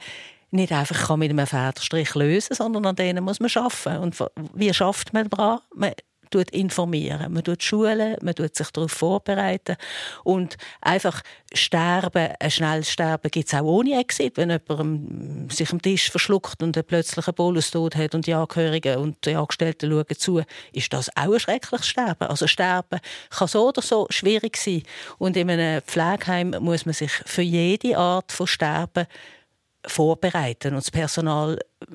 nicht einfach kann mit einem Federstrich lösen sondern an denen muss man arbeiten. Und wie schafft man daran? Man tut informieren, man tut schulen, man tut sich darauf vorbereiten und einfach sterben, ein schnelles Sterben gibt es auch ohne Exit, wenn jemand sich am Tisch verschluckt und plötzlich einen Bolustod hat und die Angehörigen und die Angestellten schauen zu, ist das auch ein schreckliches Sterben. Also Sterben kann so oder so schwierig sein und in einem Pflegeheim muss man sich für jede Art von Sterben vorbereiten und das Personal äh,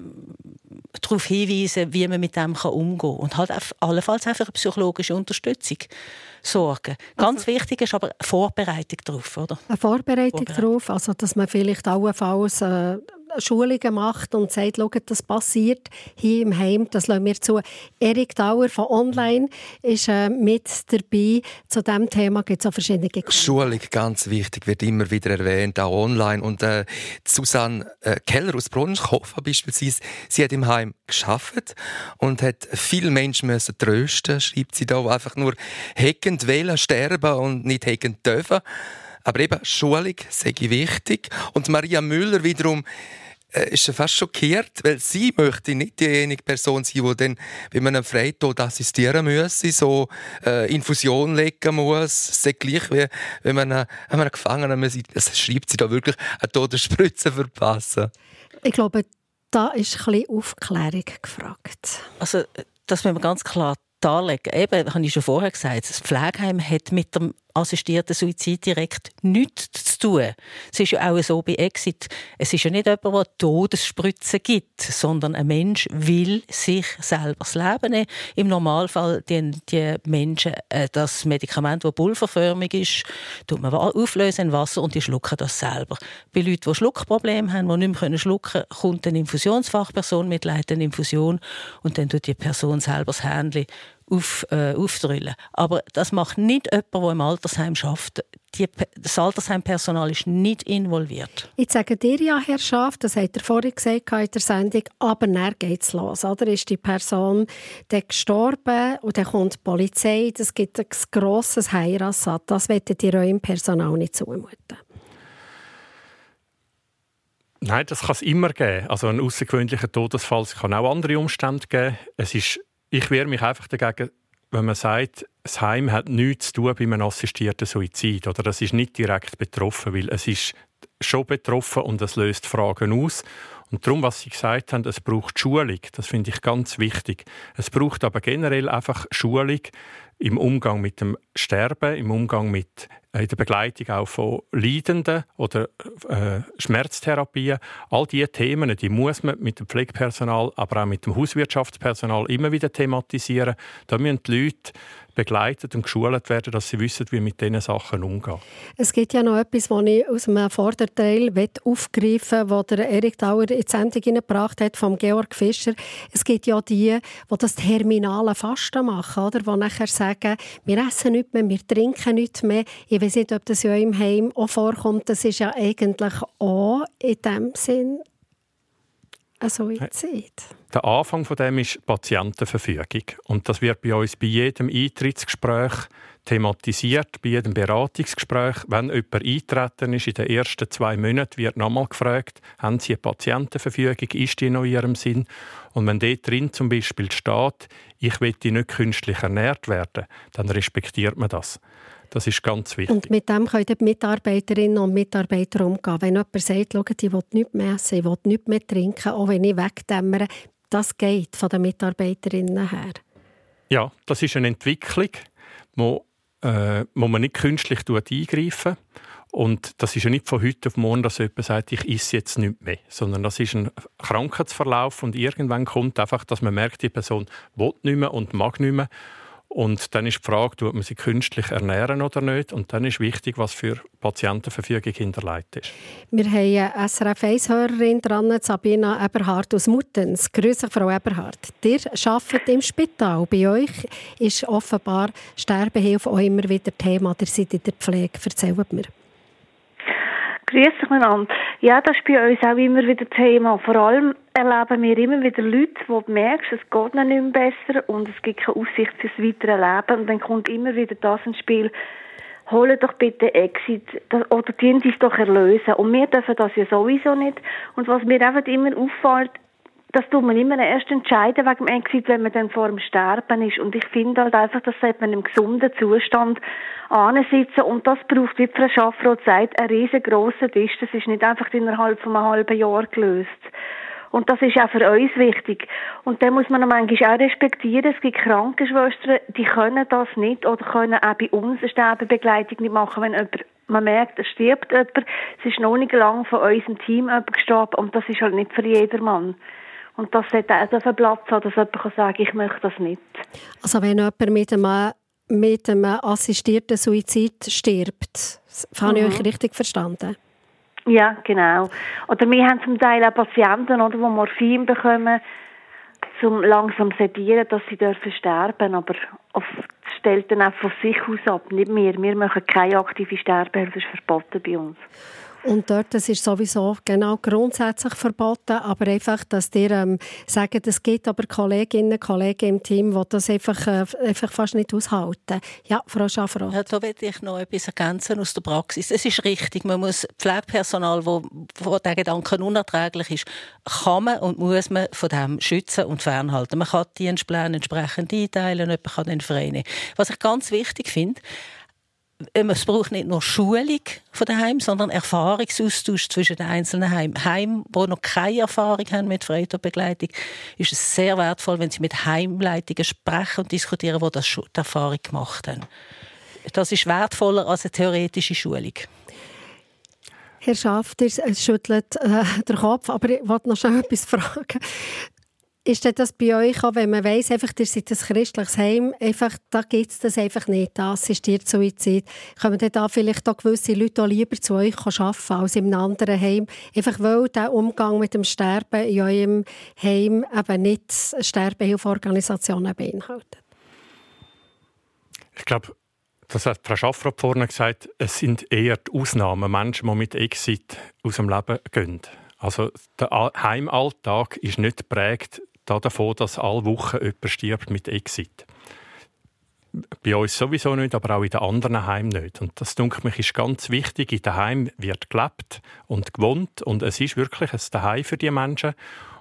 darauf hinweisen, wie man mit dem umgehen kann. Und halt allenfalls einfach eine psychologische Unterstützung sorgen. Ganz also, wichtig ist aber eine Vorbereitung darauf, oder? Eine Vorbereitung, Vorbereitung. darauf, also dass man vielleicht allenfalls äh, Schulungen macht und sagt, schaut, das passiert hier im Heim, das lassen wir zu. Erik Dauer von Online ist äh, mit dabei. Zu diesem Thema gibt es auch verschiedene Schulung, ganz wichtig, wird immer wieder erwähnt, auch online. Und äh, Susanne äh, Keller aus Brunschhofen beispielsweise, sie hat im Heim geschafft und hat viele Menschen müssen trösten, schreibt sie da, einfach nur heckend wählen, sterben und nicht heckend dürfen. Aber eben, Schulung sei wichtig. Und Maria Müller wiederum äh, ist fast schockiert, weil sie möchte nicht diejenige Person sein, die dann, wenn man einem Freitod assistieren muss, so äh, Infusion legen muss. Es ist gleich, wie wenn man einem, einem Gefangenen, muss, das schreibt sie da wirklich, eine Todesspritze verpassen. Ich glaube, da ist ein bisschen Aufklärung gefragt. Also, das müssen wir ganz klar darlegen. Eben, habe ich schon vorher gesagt, das Pflegeheim hat mit dem assistierten Suizid direkt nichts zu tun. Es ist ja auch so bei Exit. Es ist ja nicht jemand, der Todesspritzen gibt, sondern ein Mensch will sich selber das Leben nehmen. Im Normalfall die, die Menschen äh, das Medikament, das pulverförmig ist, tut man auflösen in Wasser und die schlucken das selber. Bei Leuten, die Schluckprobleme haben, die nicht mehr schlucken können, kommt eine Infusionsfachperson mit, leitet Infusion und dann tut die Person selber das Händchen auf, äh, aufdrüllen. Aber das macht nicht jemand, der im Altersheim schafft. Die, das Altersheimpersonal ist nicht involviert. Ich sage dir ja, Herr Schaff, das hat er vorhin gesagt in der Sendung, aber dann geht es los. Oder? Ist die Person dann gestorben und dann kommt die Polizei, das gibt ein grosses Heirassat. Das wollt ihr eurem Personal nicht zumuten. Nein, das kann es immer geben. Also ein außergewöhnlicher Todesfall kann auch andere Umstände geben. Es ist ich wehre mich einfach dagegen, wenn man sagt, das Heim hat nichts zu tun bei einem assistierten Suizid. Oder das ist nicht direkt betroffen, weil es ist schon betroffen und es löst Fragen aus. Und darum, was Sie gesagt haben, es braucht Schulung, das finde ich ganz wichtig. Es braucht aber generell einfach Schulung im Umgang mit dem Sterben, im Umgang mit in der Begleitung auch von Leidenden oder äh, Schmerztherapien. All diese Themen, die muss man mit dem Pflegepersonal, aber auch mit dem Hauswirtschaftspersonal immer wieder thematisieren. Da müssen die Leute begleitet und geschult werden, dass sie wissen, wie mit diesen Sachen umgehen. Es gibt ja noch etwas, das ich aus dem Vorderteil aufgreifen will, das Erik Dauer in die Sendung gebracht hat, vom Georg Fischer. Es gibt ja die, die das terminale Fasten machen, oder? die nachher sagen, wir essen nichts mehr, wir trinken nichts mehr. Ich weiß nicht, ob das ja im Heim auch vorkommt. Das ist ja eigentlich auch in dem Sinn ein Suizid. Der Anfang von dem ist Patientenverfügung und das wird bei uns bei jedem Eintrittsgespräch thematisiert bei jedem Beratungsgespräch. Wenn jemand eintreten ist, in den ersten zwei Monaten wird nochmal gefragt, haben Sie eine Patientenverfügung, ist die noch in Ihrem Sinn? Und wenn dort drin zum Beispiel steht, ich will nicht künstlich ernährt werden, dann respektiert man das. Das ist ganz wichtig. Und mit dem können die Mitarbeiterinnen und Mitarbeiter umgehen. Wenn jemand sagt, Schau, ich will nichts mehr essen, ich will nichts mehr trinken, auch wenn ich wegdämmere, das geht von den Mitarbeiterinnen her. Ja, das ist eine Entwicklung, wo, äh, wo man nicht künstlich eingreifen und das ist ja nicht von heute auf morgen, dass jemand sagt, ich esse jetzt nicht mehr, sondern das ist ein Krankheitsverlauf und irgendwann kommt einfach, dass man merkt, die Person will nicht mehr und mag nicht mehr und dann ist die Frage, tut man sie künstlich ernähren oder nicht? Und dann ist wichtig, was für Patientenverfügung hinterlegt ist. Wir haben eine SRF 1-Hörerin dran, Sabina Eberhardt aus Muttens. Grüße, Frau Eberhardt. Ihr arbeitet im Spital. Bei euch ist offenbar Sterbehilfe auch immer wieder Thema. Ihr seid in der Pflege. Erzählt mir. Grüß miteinander. Ja, das ist bei uns auch immer wieder Thema. Vor allem erleben wir immer wieder Leute, wo du merkst, es geht ihnen nicht mehr besser und es gibt keine Aussicht fürs weitere Leben. Und dann kommt immer wieder das ins Spiel, hole doch bitte Exit oder die dich doch erlösen. Und wir dürfen das ja sowieso nicht. Und was mir einfach immer auffällt, das tut man immer erst entscheiden wegen dem Exit, wenn man dann vor dem Sterben ist. Und ich finde halt einfach, dass man im gesunden Zustand ansitzen und das braucht, wie Frau Schaffroth sagt, einen riesengroßen Tisch. Das ist nicht einfach innerhalb von einem halben Jahr gelöst. Und das ist auch für uns wichtig. Und dann muss man manchmal auch respektieren, es gibt Krankenschwestern, die können das nicht oder können auch bei uns eine Sterbebegleitung nicht machen, wenn jemand, man merkt, es stirbt jemand, es ist noch nicht lang von unserem Team gestorben und das ist halt nicht für jedermann. Und das sollte auch auf Platz haben, dass jemand kann sagen ich möchte das nicht. Also wenn jemand mit einem, mit einem assistierten Suizid stirbt, habe mhm. ich euch richtig verstanden? Ja, genau. Oder wir haben zum Teil auch Patienten, oder, die Morphin bekommen, zum langsam sedieren, dass sie dürfen sterben, aber oft stellt dann auch von sich aus ab, nicht mehr. Wir machen keine aktive Sterbehilfe, das ist verboten bei uns. Und dort, das ist sowieso genau grundsätzlich verboten, aber einfach, dass dir ähm, sagen, es gibt aber Kolleginnen und Kollegen im Team, die das einfach, äh, einfach fast nicht aushalten. Ja, Frau Schaffroth. Ja, da will ich noch etwas ergänzen aus der Praxis. Es ist richtig, man muss Pflegepersonal, wo, wo der Gedanke unerträglich ist, kann man und muss man von dem schützen und fernhalten. Man kann die Dienstpläne entsprechend einteilen, jemand kann den frei Was ich ganz wichtig finde, es braucht nicht nur Schulung von daheim, sondern Erfahrungsaustausch zwischen den einzelnen Heimen. Heim, die noch keine Erfahrung haben mit Freitodbegleitung, ist es sehr wertvoll, wenn sie mit Heimleitungen sprechen und diskutieren, wo das die Erfahrung gemacht haben. Das ist wertvoller als eine theoretische Schulung. Herr Schaft, ihr schüttelt äh, den Kopf, aber ich wollte noch schnell etwas fragen. Ist das bei euch auch, wenn man weiss, einfach, ihr seid ein christliches Heim, einfach, da gibt es das einfach nicht, das assistiert Suizid. Dann da vielleicht auch gewisse Leute auch lieber zu euch arbeiten als einem anderen Heim? Einfach weil der Umgang mit dem Sterben in eurem Heim eben nicht Sterbehilfeorganisationen beinhaltet? Ich glaube, das hat Frau Schaffrath vorhin gesagt, es sind eher die Ausnahmen, Menschen, die mit Exit aus dem Leben gehen. Also der Heimalltag ist nicht geprägt davon, dass alle Wochen jemand stirbt mit Exit. Bei uns sowieso nicht, aber auch in den anderen Heimen nicht. Und das, denke ich, ist ganz wichtig. In den Heimen wird gelebt und gewohnt und es ist wirklich ein Daheim für die Menschen.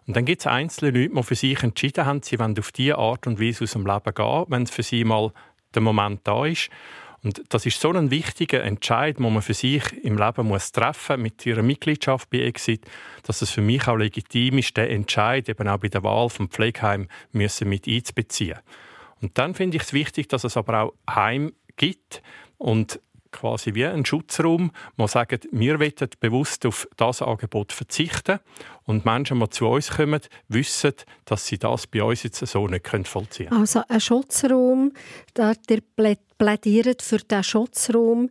Und dann gibt es einzelne Leute, die für sich entschieden haben, sie wollen auf diese Art und Weise aus dem Leben gehen, wenn es für sie mal der Moment da ist. Und das ist so ein wichtiger Entscheid, den man für sich im Leben muss treffen mit ihrer Mitgliedschaft bei Exit, dass es für mich auch legitim ist, den Entscheid eben auch bei der Wahl vom Pflegeheim müssen mit einzubeziehen. Und dann finde ich es wichtig, dass es aber auch Heim gibt und quasi wie ein Schutzraum, wo sagen, wir wollen bewusst auf das Angebot verzichten und Menschen, die zu uns kommen, wissen, dass sie das bei uns jetzt so nicht vollziehen können. Also ein Schutzraum, ihr plädiert für diesen Schutzraum,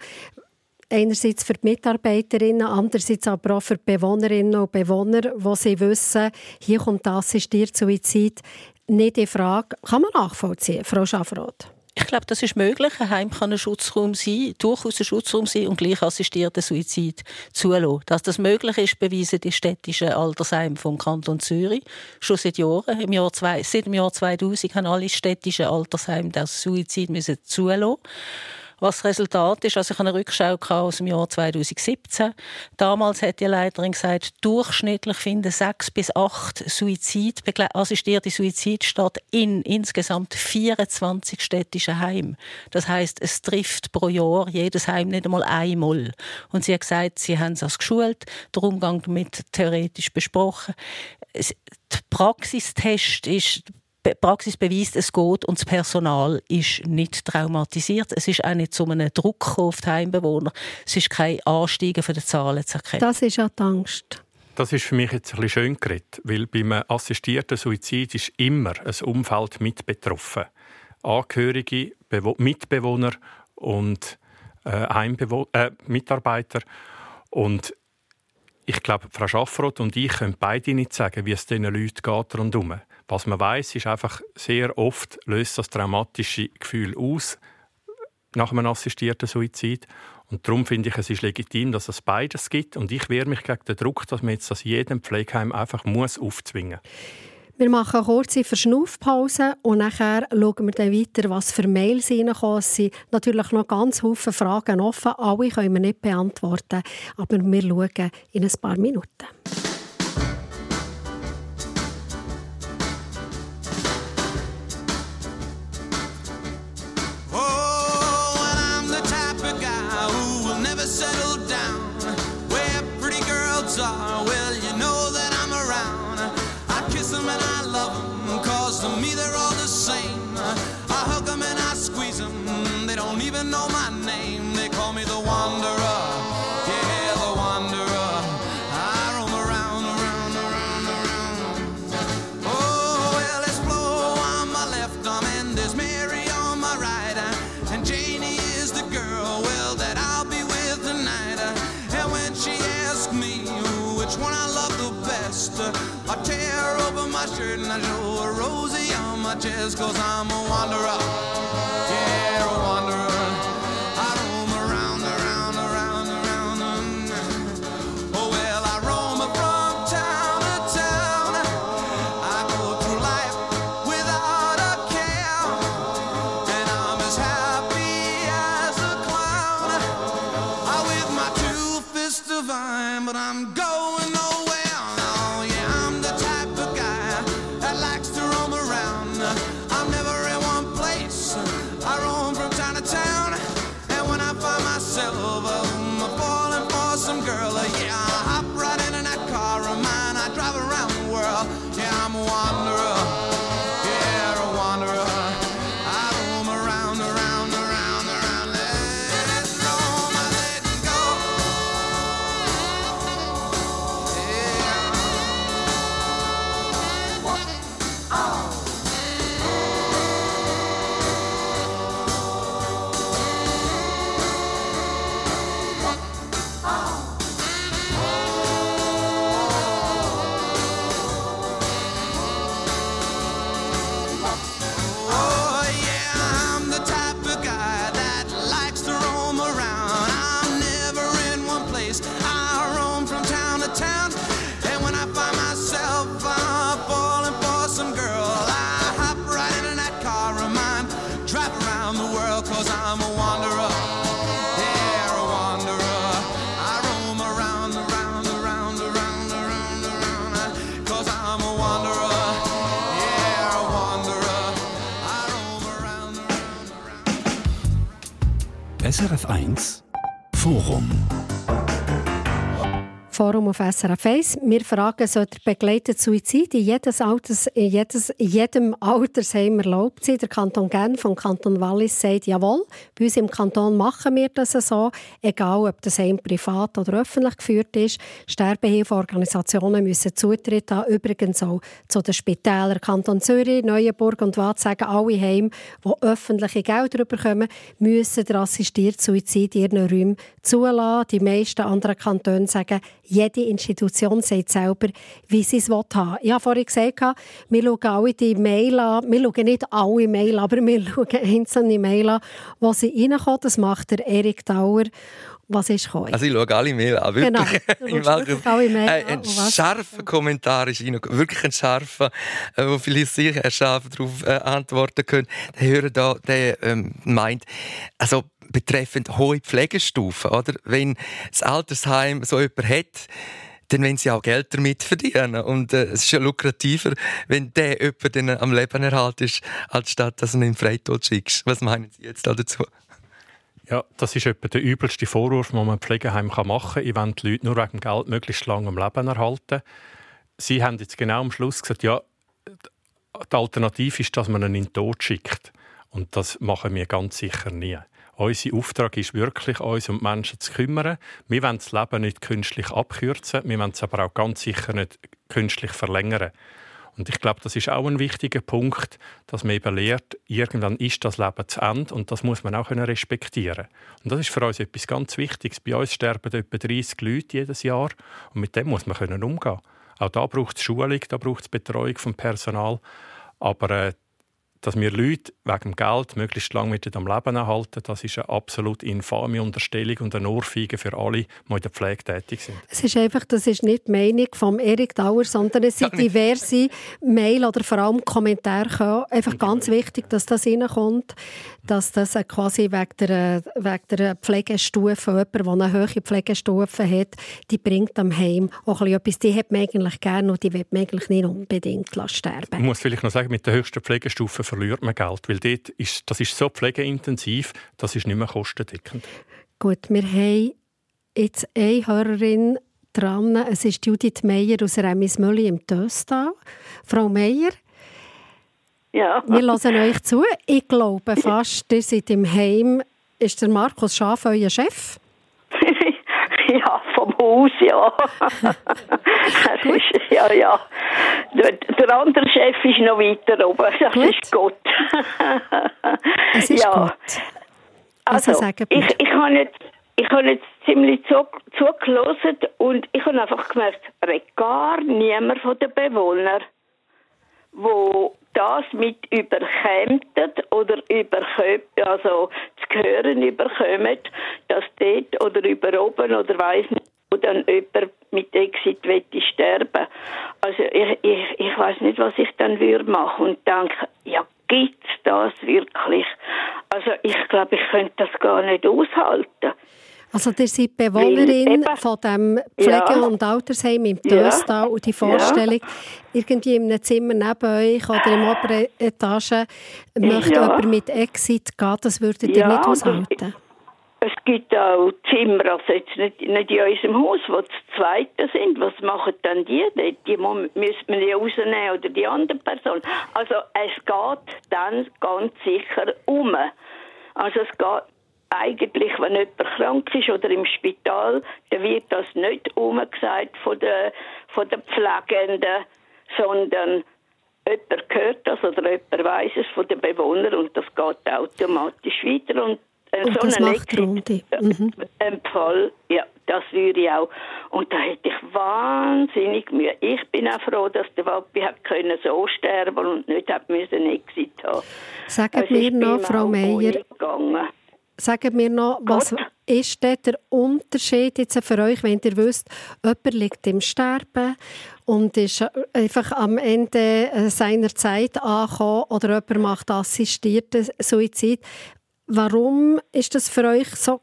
einerseits für die Mitarbeiterinnen, andererseits aber auch für die Bewohnerinnen und Bewohner, wo sie wissen, hier kommt das assistiert Suizid nicht in Frage. Kann man nachvollziehen, Frau Schaffroth? Ich glaube, das ist möglich. Ein Heim kann ein Schutzraum sein, durchaus ein Schutzraum sein und gleich assistierten Suizid zulassen. Dass das möglich ist, beweisen die städtischen Altersheime vom Kanton Zürich schon seit Jahren. Im Jahr zwei, seit dem Jahr 2000 haben alle städtischen Altersheime das Suizid müssen zulassen. Was das Resultat ist, also ich habe eine Rückschau aus dem Jahr 2017. Damals hat die Leiterin gesagt, durchschnittlich finden sechs bis acht Suizid, assistierte Suizid statt in insgesamt 24 städtischen Heimen. Das heißt, es trifft pro Jahr jedes Heim nicht einmal einmal. Und sie hat gesagt, sie haben es geschult, der Umgang damit theoretisch besprochen. Der Praxistest ist die Praxis beweist, es geht und das Personal ist nicht traumatisiert. Es ist auch nicht so einem Druck auf die Heimbewohner. Es ist kein Ansteigen von den Zahlen zu erkennen. Das ist ja die Angst. Das ist für mich jetzt ein bisschen schön geredet, weil beim assistierten Suizid ist immer ein Umfeld mit betroffen. Angehörige, Bewo Mitbewohner und äh, äh, Mitarbeiter. Und ich glaube, Frau Schaffroth und ich können beide nicht sagen, wie es diesen Leuten geht rundherum. Was man weiß, ist einfach, sehr oft löst das traumatische Gefühl aus nach einem assistierten Suizid. Und darum finde ich, es ist legitim, dass es beides gibt. Und ich wehre mich gegen den Druck, dass man jetzt das jedem Pflegeheim einfach muss aufzwingen muss. Wir machen eine kurze Verschnaufpause und nachher schauen wir dann weiter, was für Mails reinkommen. Es sind natürlich noch ganz viele Fragen offen. Alle können wir nicht beantworten, aber wir schauen in ein paar Minuten. I show a rosy on my chest, cause I'm a wanderer. SRF 1 Forum Forum auf SRF 1. Wir fragen, soll der begleitete Suizid in, jedes Alters, in, jedes, jedem Altersheim erlaubt sein? Der Kanton Genf vom Kanton Wallis sagt, jawohl, bei uns im Kanton machen wir das so, egal ob das Heim privat oder öffentlich geführt ist. Sterbehilfeorganisationen müssen Zutritt haben, übrigens auch zu den Spitälern. Kanton Zürich, Neuenburg und Waadt sagen, alle Heime, die öffentliche Gelder bekommen, müssen der assistierten Suizid in ihren Räumen zulassen. Die meisten anderen Kantone sagen, jede Institution sagt selber, wie sie es haben will. Ich habe vorhin gesagt, wir schauen alle die Mail an. Wir schauen nicht alle Mail aber wir schauen einzelne Mail an, wo sie reinkommen. Das macht der Erik Dauer. Was ist gekommen? Also ich schaue alle Mail an, wirklich. Genau, wirklich alle Mail äh, ein scharfer Kommentar ist reingekommen, wirklich ein scharfer, äh, wo vielleicht sicher scharf darauf äh, antworten können. Der Hörer da, der ähm, meint, also betreffend hohe Pflegestufen, oder? Wenn das Altersheim so jemand hat, dann wenn sie auch Geld damit verdienen. Und äh, es ist ja lukrativer, wenn der jemand am Leben erhalten ist, als statt dass du ihn in Freitod schickst. Was meinen Sie jetzt dazu? Ja, das ist etwa der übelste Vorwurf, den man im Pflegeheim machen kann. Ich will die Leute nur wegen Geld möglichst lange am Leben erhalten. Sie haben jetzt genau am Schluss gesagt, ja, die Alternative ist, dass man ihn in den Tod schickt. Und das machen wir ganz sicher nie. Unser Auftrag ist wirklich, uns um die Menschen zu kümmern. Wir wollen das Leben nicht künstlich abkürzen, wir wollen es aber auch ganz sicher nicht künstlich verlängern. Und ich glaube, das ist auch ein wichtiger Punkt, dass man eben lernt, irgendwann ist das Leben zu Ende und das muss man auch respektieren Und das ist für uns etwas ganz Wichtiges. Bei uns sterben etwa 30 Leute jedes Jahr und mit dem muss man umgehen Auch da braucht es Schulung, da braucht es Betreuung vom Personal. Aber äh, dass wir Leute wegen dem Geld möglichst lange mit am Leben erhalten, das ist eine absolut infame Unterstellung und eine Ohrfeige für alle, die in der Pflege tätig sind. Es ist einfach, das ist nicht die Meinung von Erik Dauer, sondern es sind diverse Mail- oder vor allem Kommentare gekommen. Einfach ganz wichtig, dass das reinkommt, dass das quasi wegen der, wegen der Pflegestufe, jemand, der eine hohe Pflegestufe hat, die bringt am Heim auch etwas, die hat man eigentlich gerne und die will man eigentlich nicht unbedingt sterben Ich muss vielleicht noch sagen, mit der höchsten Pflegestufe verliert man Geld, weil dort ist, das ist so pflegeintensiv, das ist nicht mehr kostendeckend. Gut, wir haben jetzt eine Hörerin dran. Es ist Judith Meyer aus Remismülli im Töstal. Frau Meyer, ja. wir hören euch zu. Ich glaube fast, ihr seid im Heim. Ist der Markus Schaaf euer Chef? Haus, ja. ist, ja, ja. Der, der, andere Chef ist noch weiter oben. Das Gut. ist Gott. es ist ja. Gott. Also, also ich, ich habe jetzt, ich habe jetzt ziemlich zu, zugelassen und ich habe einfach gemerkt, gar niemand von den Bewohnern, wo das mit überkämmten oder überkommt, also zu hören überkommt, dass dort oder über oben oder weiß nicht, wo dann jemand mit Exit sterben Also ich, ich, ich weiß nicht, was ich dann würde machen und denke, ja, gibt's das wirklich? Also ich glaube, ich könnte das gar nicht aushalten. Also ihr seid Bewohnerin von dem Pflege- ja. und Altersheim im Döstal ja. und die Vorstellung, ja. irgendwie in einem Zimmer neben euch oder der oberen Etage möchte ja. jemand mit Exit gehen, das würdet ihr nicht aushalten? Es gibt auch Zimmer, also jetzt nicht, nicht in unserem Haus, wo die Zweite sind. Was machen dann die? Die, die müssen wir ja rausnehmen oder die andere Person. Also es geht dann ganz sicher um. Also es geht eigentlich, wenn jemand krank ist oder im Spital, dann wird das nicht umgesagt von den, von den Pflegenden, sondern jemand hört das oder jemand weiß es von den Bewohnern und das geht automatisch weiter. Und äh, und so das macht Runde. Mhm. Ein Fall, ja, das würde ich auch. Und da hätte ich wahnsinnig Mühe. Ich bin auch froh, dass der Wappi hat können so sterben und nicht hat müssen Exit haben. Sagen also mir noch, Frau Meier, sagen mir noch, was Gott. ist der Unterschied jetzt für euch, wenn ihr wisst, jemand liegt im Sterben und ist einfach am Ende seiner Zeit angekommen oder jemand macht assistierten Suizid. Warum ist das für euch so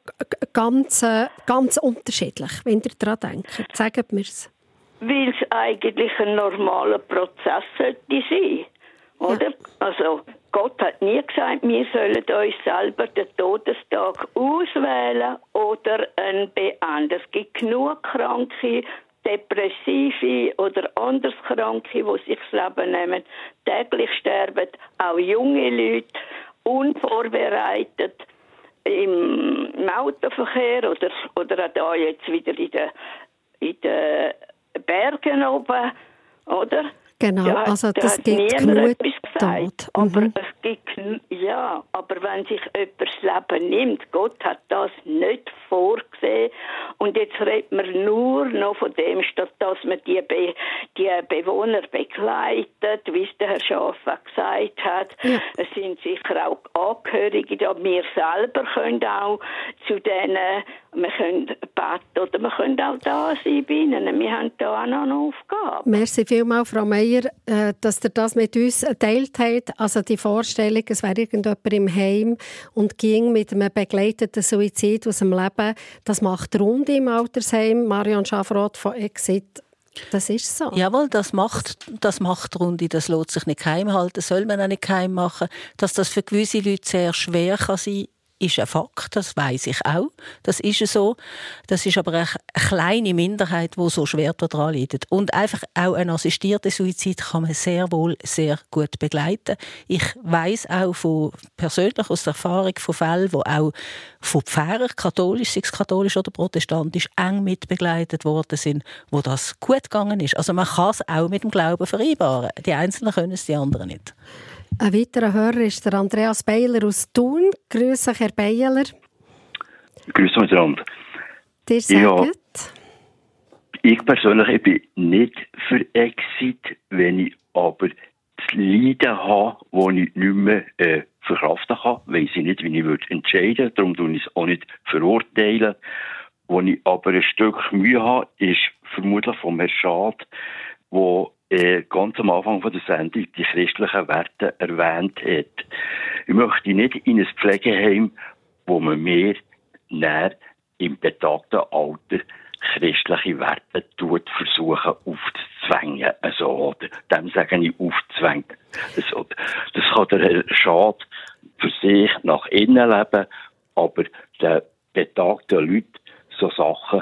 ganz, ganz unterschiedlich, wenn ihr daran denkt? Sagt mir es. Weil es eigentlich ein normaler Prozess sollte sein. Oder? Ja. Also, Gott hat nie gesagt, wir sollen uns selber den Todestag auswählen oder einen beenden. Es gibt genug Kranke, Depressive oder anders Kranke, die sich das Leben nehmen. Täglich sterben auch junge Leute unvorbereitet im, Autoverkehr oder, oder auch da jetzt wieder in den, in den Bergen oben, oder? Genau, ja, also das da gibt genug dort. Aber mhm. es gibt, ja, aber wenn sich jemand das Leben nimmt, Gott hat das nicht vorgesehen und jetzt redet man nur noch von dem, statt dass man die, Be die Bewohner begleitet, wie es der Herr Schaff gesagt hat. Ja. Es sind sicher auch Angehörige da. Wir selber können auch zu diesen wir können beten oder wir können auch da sein bei ihnen. Wir haben da auch noch eine Aufgabe. Merci vielmals, Frau Meier, äh, dass ihr das mit uns geteilt habt. Also die Vorstellung, es wäre irgendjemand im Heim und ging mit einem begleiteten Suizid aus dem Leben, das macht Runde im Altersheim. Marion Schafroth von Exit das ist so. Jawohl, das macht, das macht Runde, das lässt sich nicht geheim halten, soll man auch nicht geheim machen. Dass das für gewisse Leute sehr schwer kann sein ist ein Fakt, das weiß ich auch. Das ist so. Das ist aber eine kleine Minderheit, die so schwer daran leidet. Und einfach auch ein assistierter Suizid kann man sehr wohl sehr gut begleiten. Ich weiß auch von, persönlich aus der Erfahrung von Fällen, wo auch von Pfarrern, katholisch, sei es katholisch oder protestantisch, eng mitbegleitet worden sind, wo das gut gegangen ist. Also man kann es auch mit dem Glauben vereinbaren. Die Einzelnen können es, die anderen nicht. Ein weiterer Hörer ist der Andreas Beiler aus Thun. Grüße, Herr Beiler. Grüße miteinander. Dir ja, ich persönlich ich bin nicht für Exit, wenn ich aber das Leiden habe, das ich nicht mehr äh, verkraften kann, weiß ich nicht, wie ich würde entscheiden Darum tue ich es auch nicht verurteilen. Wo ich aber ein Stück Mühe habe, ist vermutlich vom Herrn Schad, wo äh, ganz am Anfang von der Sendung die christlichen Werte erwähnt hat. Ich möchte nicht in ein Pflegeheim, wo man mir näher im betagten Alter christliche Werte tut, versuchen aufzuzwängen. Also, oder dem sage ich aufzwängen. Das, das kann der Schad für sich nach innen leben, aber den betagten Leuten so Sachen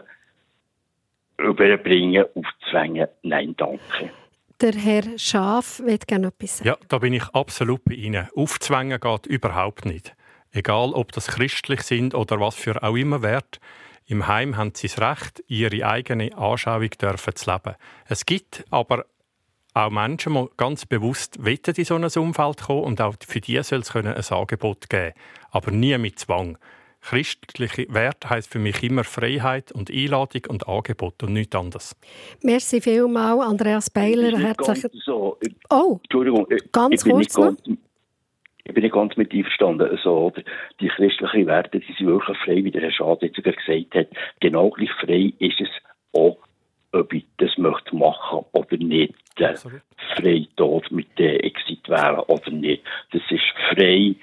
überbringen, aufzwängen, nein, danke. Der Herr Schaf wird gerne etwas sagen. Ja, da bin ich absolut bei Ihnen. Aufzwängen geht überhaupt nicht. Egal, ob das christlich sind oder was für auch immer wert. Im Heim haben sie das Recht, ihre eigene Anschauung dürfen zu leben. Es gibt aber auch Menschen, die ganz bewusst in so ein Umfeld kommen und auch für die soll es ein Angebot geben Aber nie mit Zwang. Christliche Wert heißt für mich immer Freiheit und Einladung und Angebot und nichts anderes. Merci vielmals, Andreas Beiler. Herzlich. So. Oh, Entschuldigung, ganz ich kurz noch. ich bin nicht ganz mit einverstanden. Also, die christlichen Werte, die sind wirklich frei, wie der Herr Schad jetzt gesagt hat. Genau gleich frei ist es auch, ob ich das möchte machen oder nicht. Der frei Tod mit der Exit wählen oder nicht. Das ist frei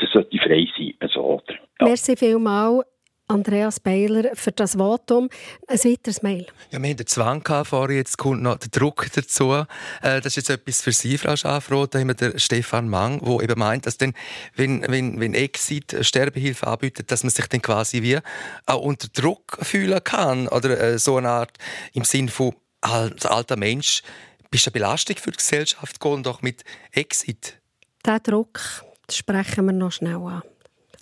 das sollte frei sein. Also, ja. Merci vielmals. Andreas Beiler für das Votum. Ein weiteres Mail. Ja, wir haben den Zwang vorher, jetzt kommt noch der Druck dazu. Äh, das ist jetzt etwas für Sie, Frau Schafroth. Da haben wir den Stefan Mang, der eben meint, dass dann, wenn, wenn, wenn Exit Sterbehilfe anbietet, dass man sich dann quasi wie auch unter Druck fühlen kann. Oder äh, so eine Art im Sinn von, als alter Mensch, bist du eine Belastung für die Gesellschaft, gehen doch mit Exit. Der Druck sprechen wir noch schnell an.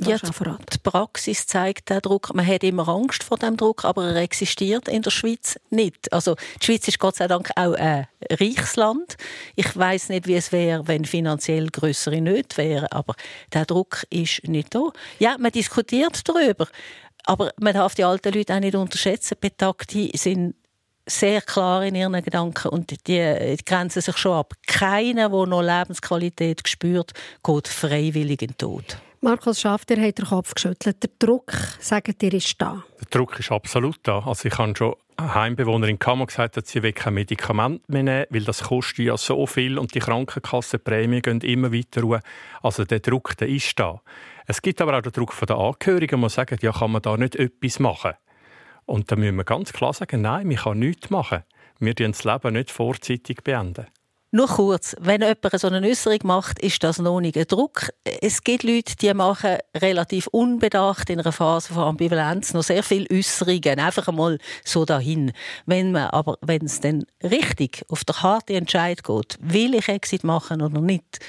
Ja, die Praxis zeigt den Druck. Man hat immer Angst vor dem Druck, aber er existiert in der Schweiz nicht. Also die Schweiz ist Gott sei Dank auch ein reiches Land. Ich weiß nicht, wie es wäre, wenn finanziell größere nicht wären, aber der Druck ist nicht da. Ja, man diskutiert darüber, aber man darf die alten Leute auch nicht unterschätzen. Betagte sind sehr klar in ihren Gedanken und die, die grenzen sich schon ab. Keiner, der noch Lebensqualität spürt, geht freiwillig in den Tod. Markus Schaff, der hat den Kopf geschüttelt. Der Druck, sagt ihr, ist da? Der Druck ist absolut da. Also ich habe schon Heimbewohnerin Kammer gesagt, dass sie kein Medikament mehr nehmen, weil das kostet ja so viel und die Krankenkassenprämien gehen immer weiter hoch. Also der Druck, der ist da. Es gibt aber auch den Druck der Angehörigen, die sagen, ja, kann man da nicht etwas machen? Und da müssen wir ganz klar sagen, nein, wir können nichts machen. Wir beenden das Leben nicht vorzeitig beenden. Nur kurz, wenn jemand so eine Äußerung macht, ist das noch nicht ein Druck. Es gibt Leute, die machen relativ unbedacht in einer Phase von Ambivalenz noch sehr viele Äußerungen, einfach einmal so dahin. Wenn man aber, wenn es dann richtig auf der harte Entscheid geht, will ich Exit machen oder nicht,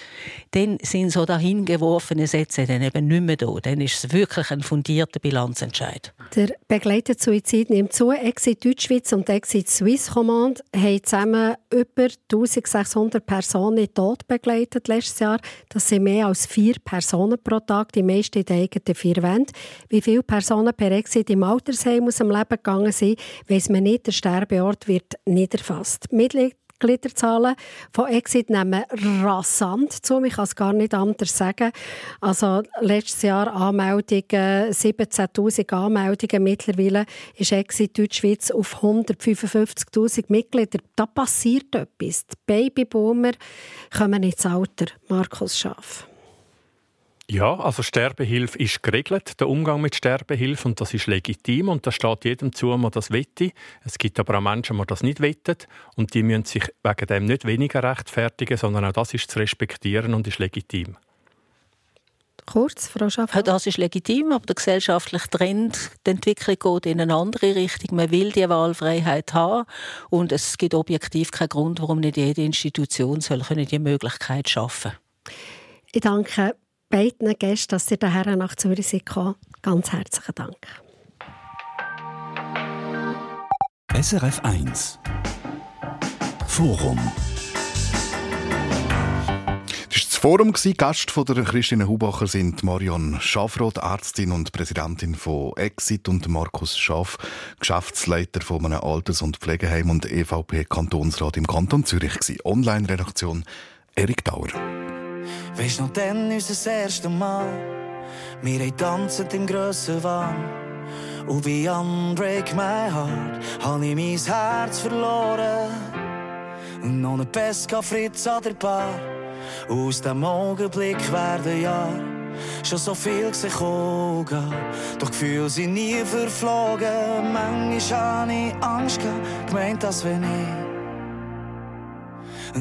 dann sind so dahin geworfene Sätze dann eben nicht mehr da. Dann ist es wirklich ein fundierter Bilanzentscheid. Der begleitete Suizid nimmt zu. Exit Deutschschweiz und Exit Swiss Command haben zusammen über 1600 600 Personen Tod begleitet letztes Jahr. Das sind mehr als vier Personen pro Tag, die meisten in den eigenen vier Wänden. Wie viele Personen per Exit im Altersheim aus dem Leben gegangen sind, weiss man nicht. Der Sterbeort wird nicht erfasst. Mitglied Mitgliederzahlen von Exit nehmen rasant zu. Ich kann es gar nicht anders sagen. Also letztes Jahr Anmeldungen, 17'000 Anmeldungen. Mittlerweile ist Exit Deutschschweiz auf 155'000 Mitglieder. Da passiert etwas. Die Babyboomer kommen ins Alter. Markus Schaff. Ja, also Sterbehilfe ist geregelt, der Umgang mit Sterbehilfe, und das ist legitim und das steht jedem zu, man das wette. Es gibt aber auch Menschen, die das nicht wettet und die müssen sich wegen dem nicht weniger rechtfertigen, sondern auch das ist zu respektieren und ist legitim. Kurz, Frau Schaffner. Das ist legitim, aber der gesellschaftliche Trend, die Entwicklung geht in eine andere Richtung. Man will die Wahlfreiheit haben und es gibt objektiv keinen Grund, warum nicht jede Institution soll die Möglichkeit schaffen. Ich danke beiden Gästen, dass Sie daher nach Zürich sind. Ganz herzlichen Dank. SRF 1 Forum das Forum. Gast von der Christine Hubacher sind Marion Schafroth, Ärztin und Präsidentin von Exit und Markus Schaff, Geschäftsleiter von einem Alters- und Pflegeheim und EVP-Kantonsrat im Kanton Zürich. Online-Redaktion Erik Dauer. Weisst noch dann unser erstes Mal? Wir haben tanzen im grossen Wahn. Und wie Unbreak My Heart habe ich mein Herz verloren. Und noch ein Pesca, Fritz oder Paar. Aus dem Augenblick werden Jahre schon so viel gesehen Doch Gefühle sind nie verflogen. Manchmal habe ich Angst gemeint, dass wenn ich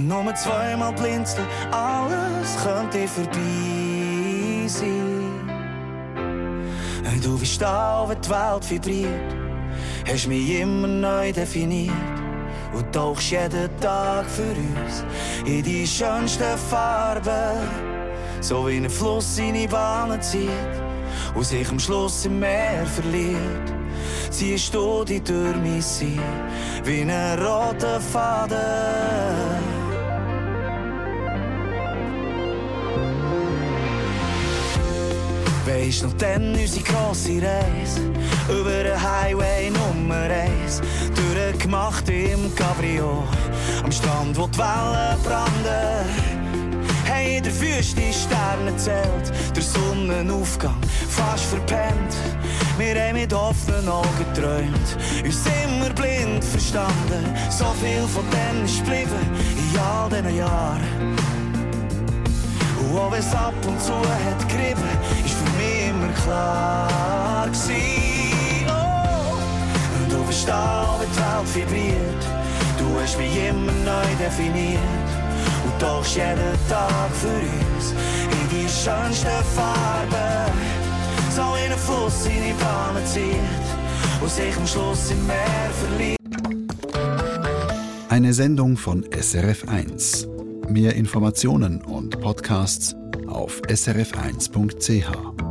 nur zweimal blinzeln, alles könnte vorbei sein. Du bist da, wenn die Welt vibriert, hast mich immer neu definiert. Und tauchst jeden Tag für uns in die schönsten Farben. So wie ein Fluss seine Bahnen zieht und sich am Schluss im Meer verliert. Ziehst du die durch sein, wie ein roter Faden. Weisst noch dann unsere grosse Reise über den Highway Nummer 1 durchgemacht im Cabrio am Strand, wo die Wellen branden. Hey, in der Wüste Sterne zählt, der Sonnenaufgang fast verpennt. Wir haben mit offenen Augen geträumt, uns immer blind verstanden. So viel von denen ist geblieben in all diesen Jahren. Und auch wenn ab und zu hat gerieben, ist für immer klar gewesen. Oh, du bist da, wenn die Welt vibriert. Du hast mich immer neu definiert. Und tauchst jeden Tag für uns in die schönsten Farben. So in einen Fluss in die Bahnen zieht und sich am Schluss im Meer verliert. Eine Sendung von SRF 1. Mehr Informationen und Podcasts auf srf1.ch.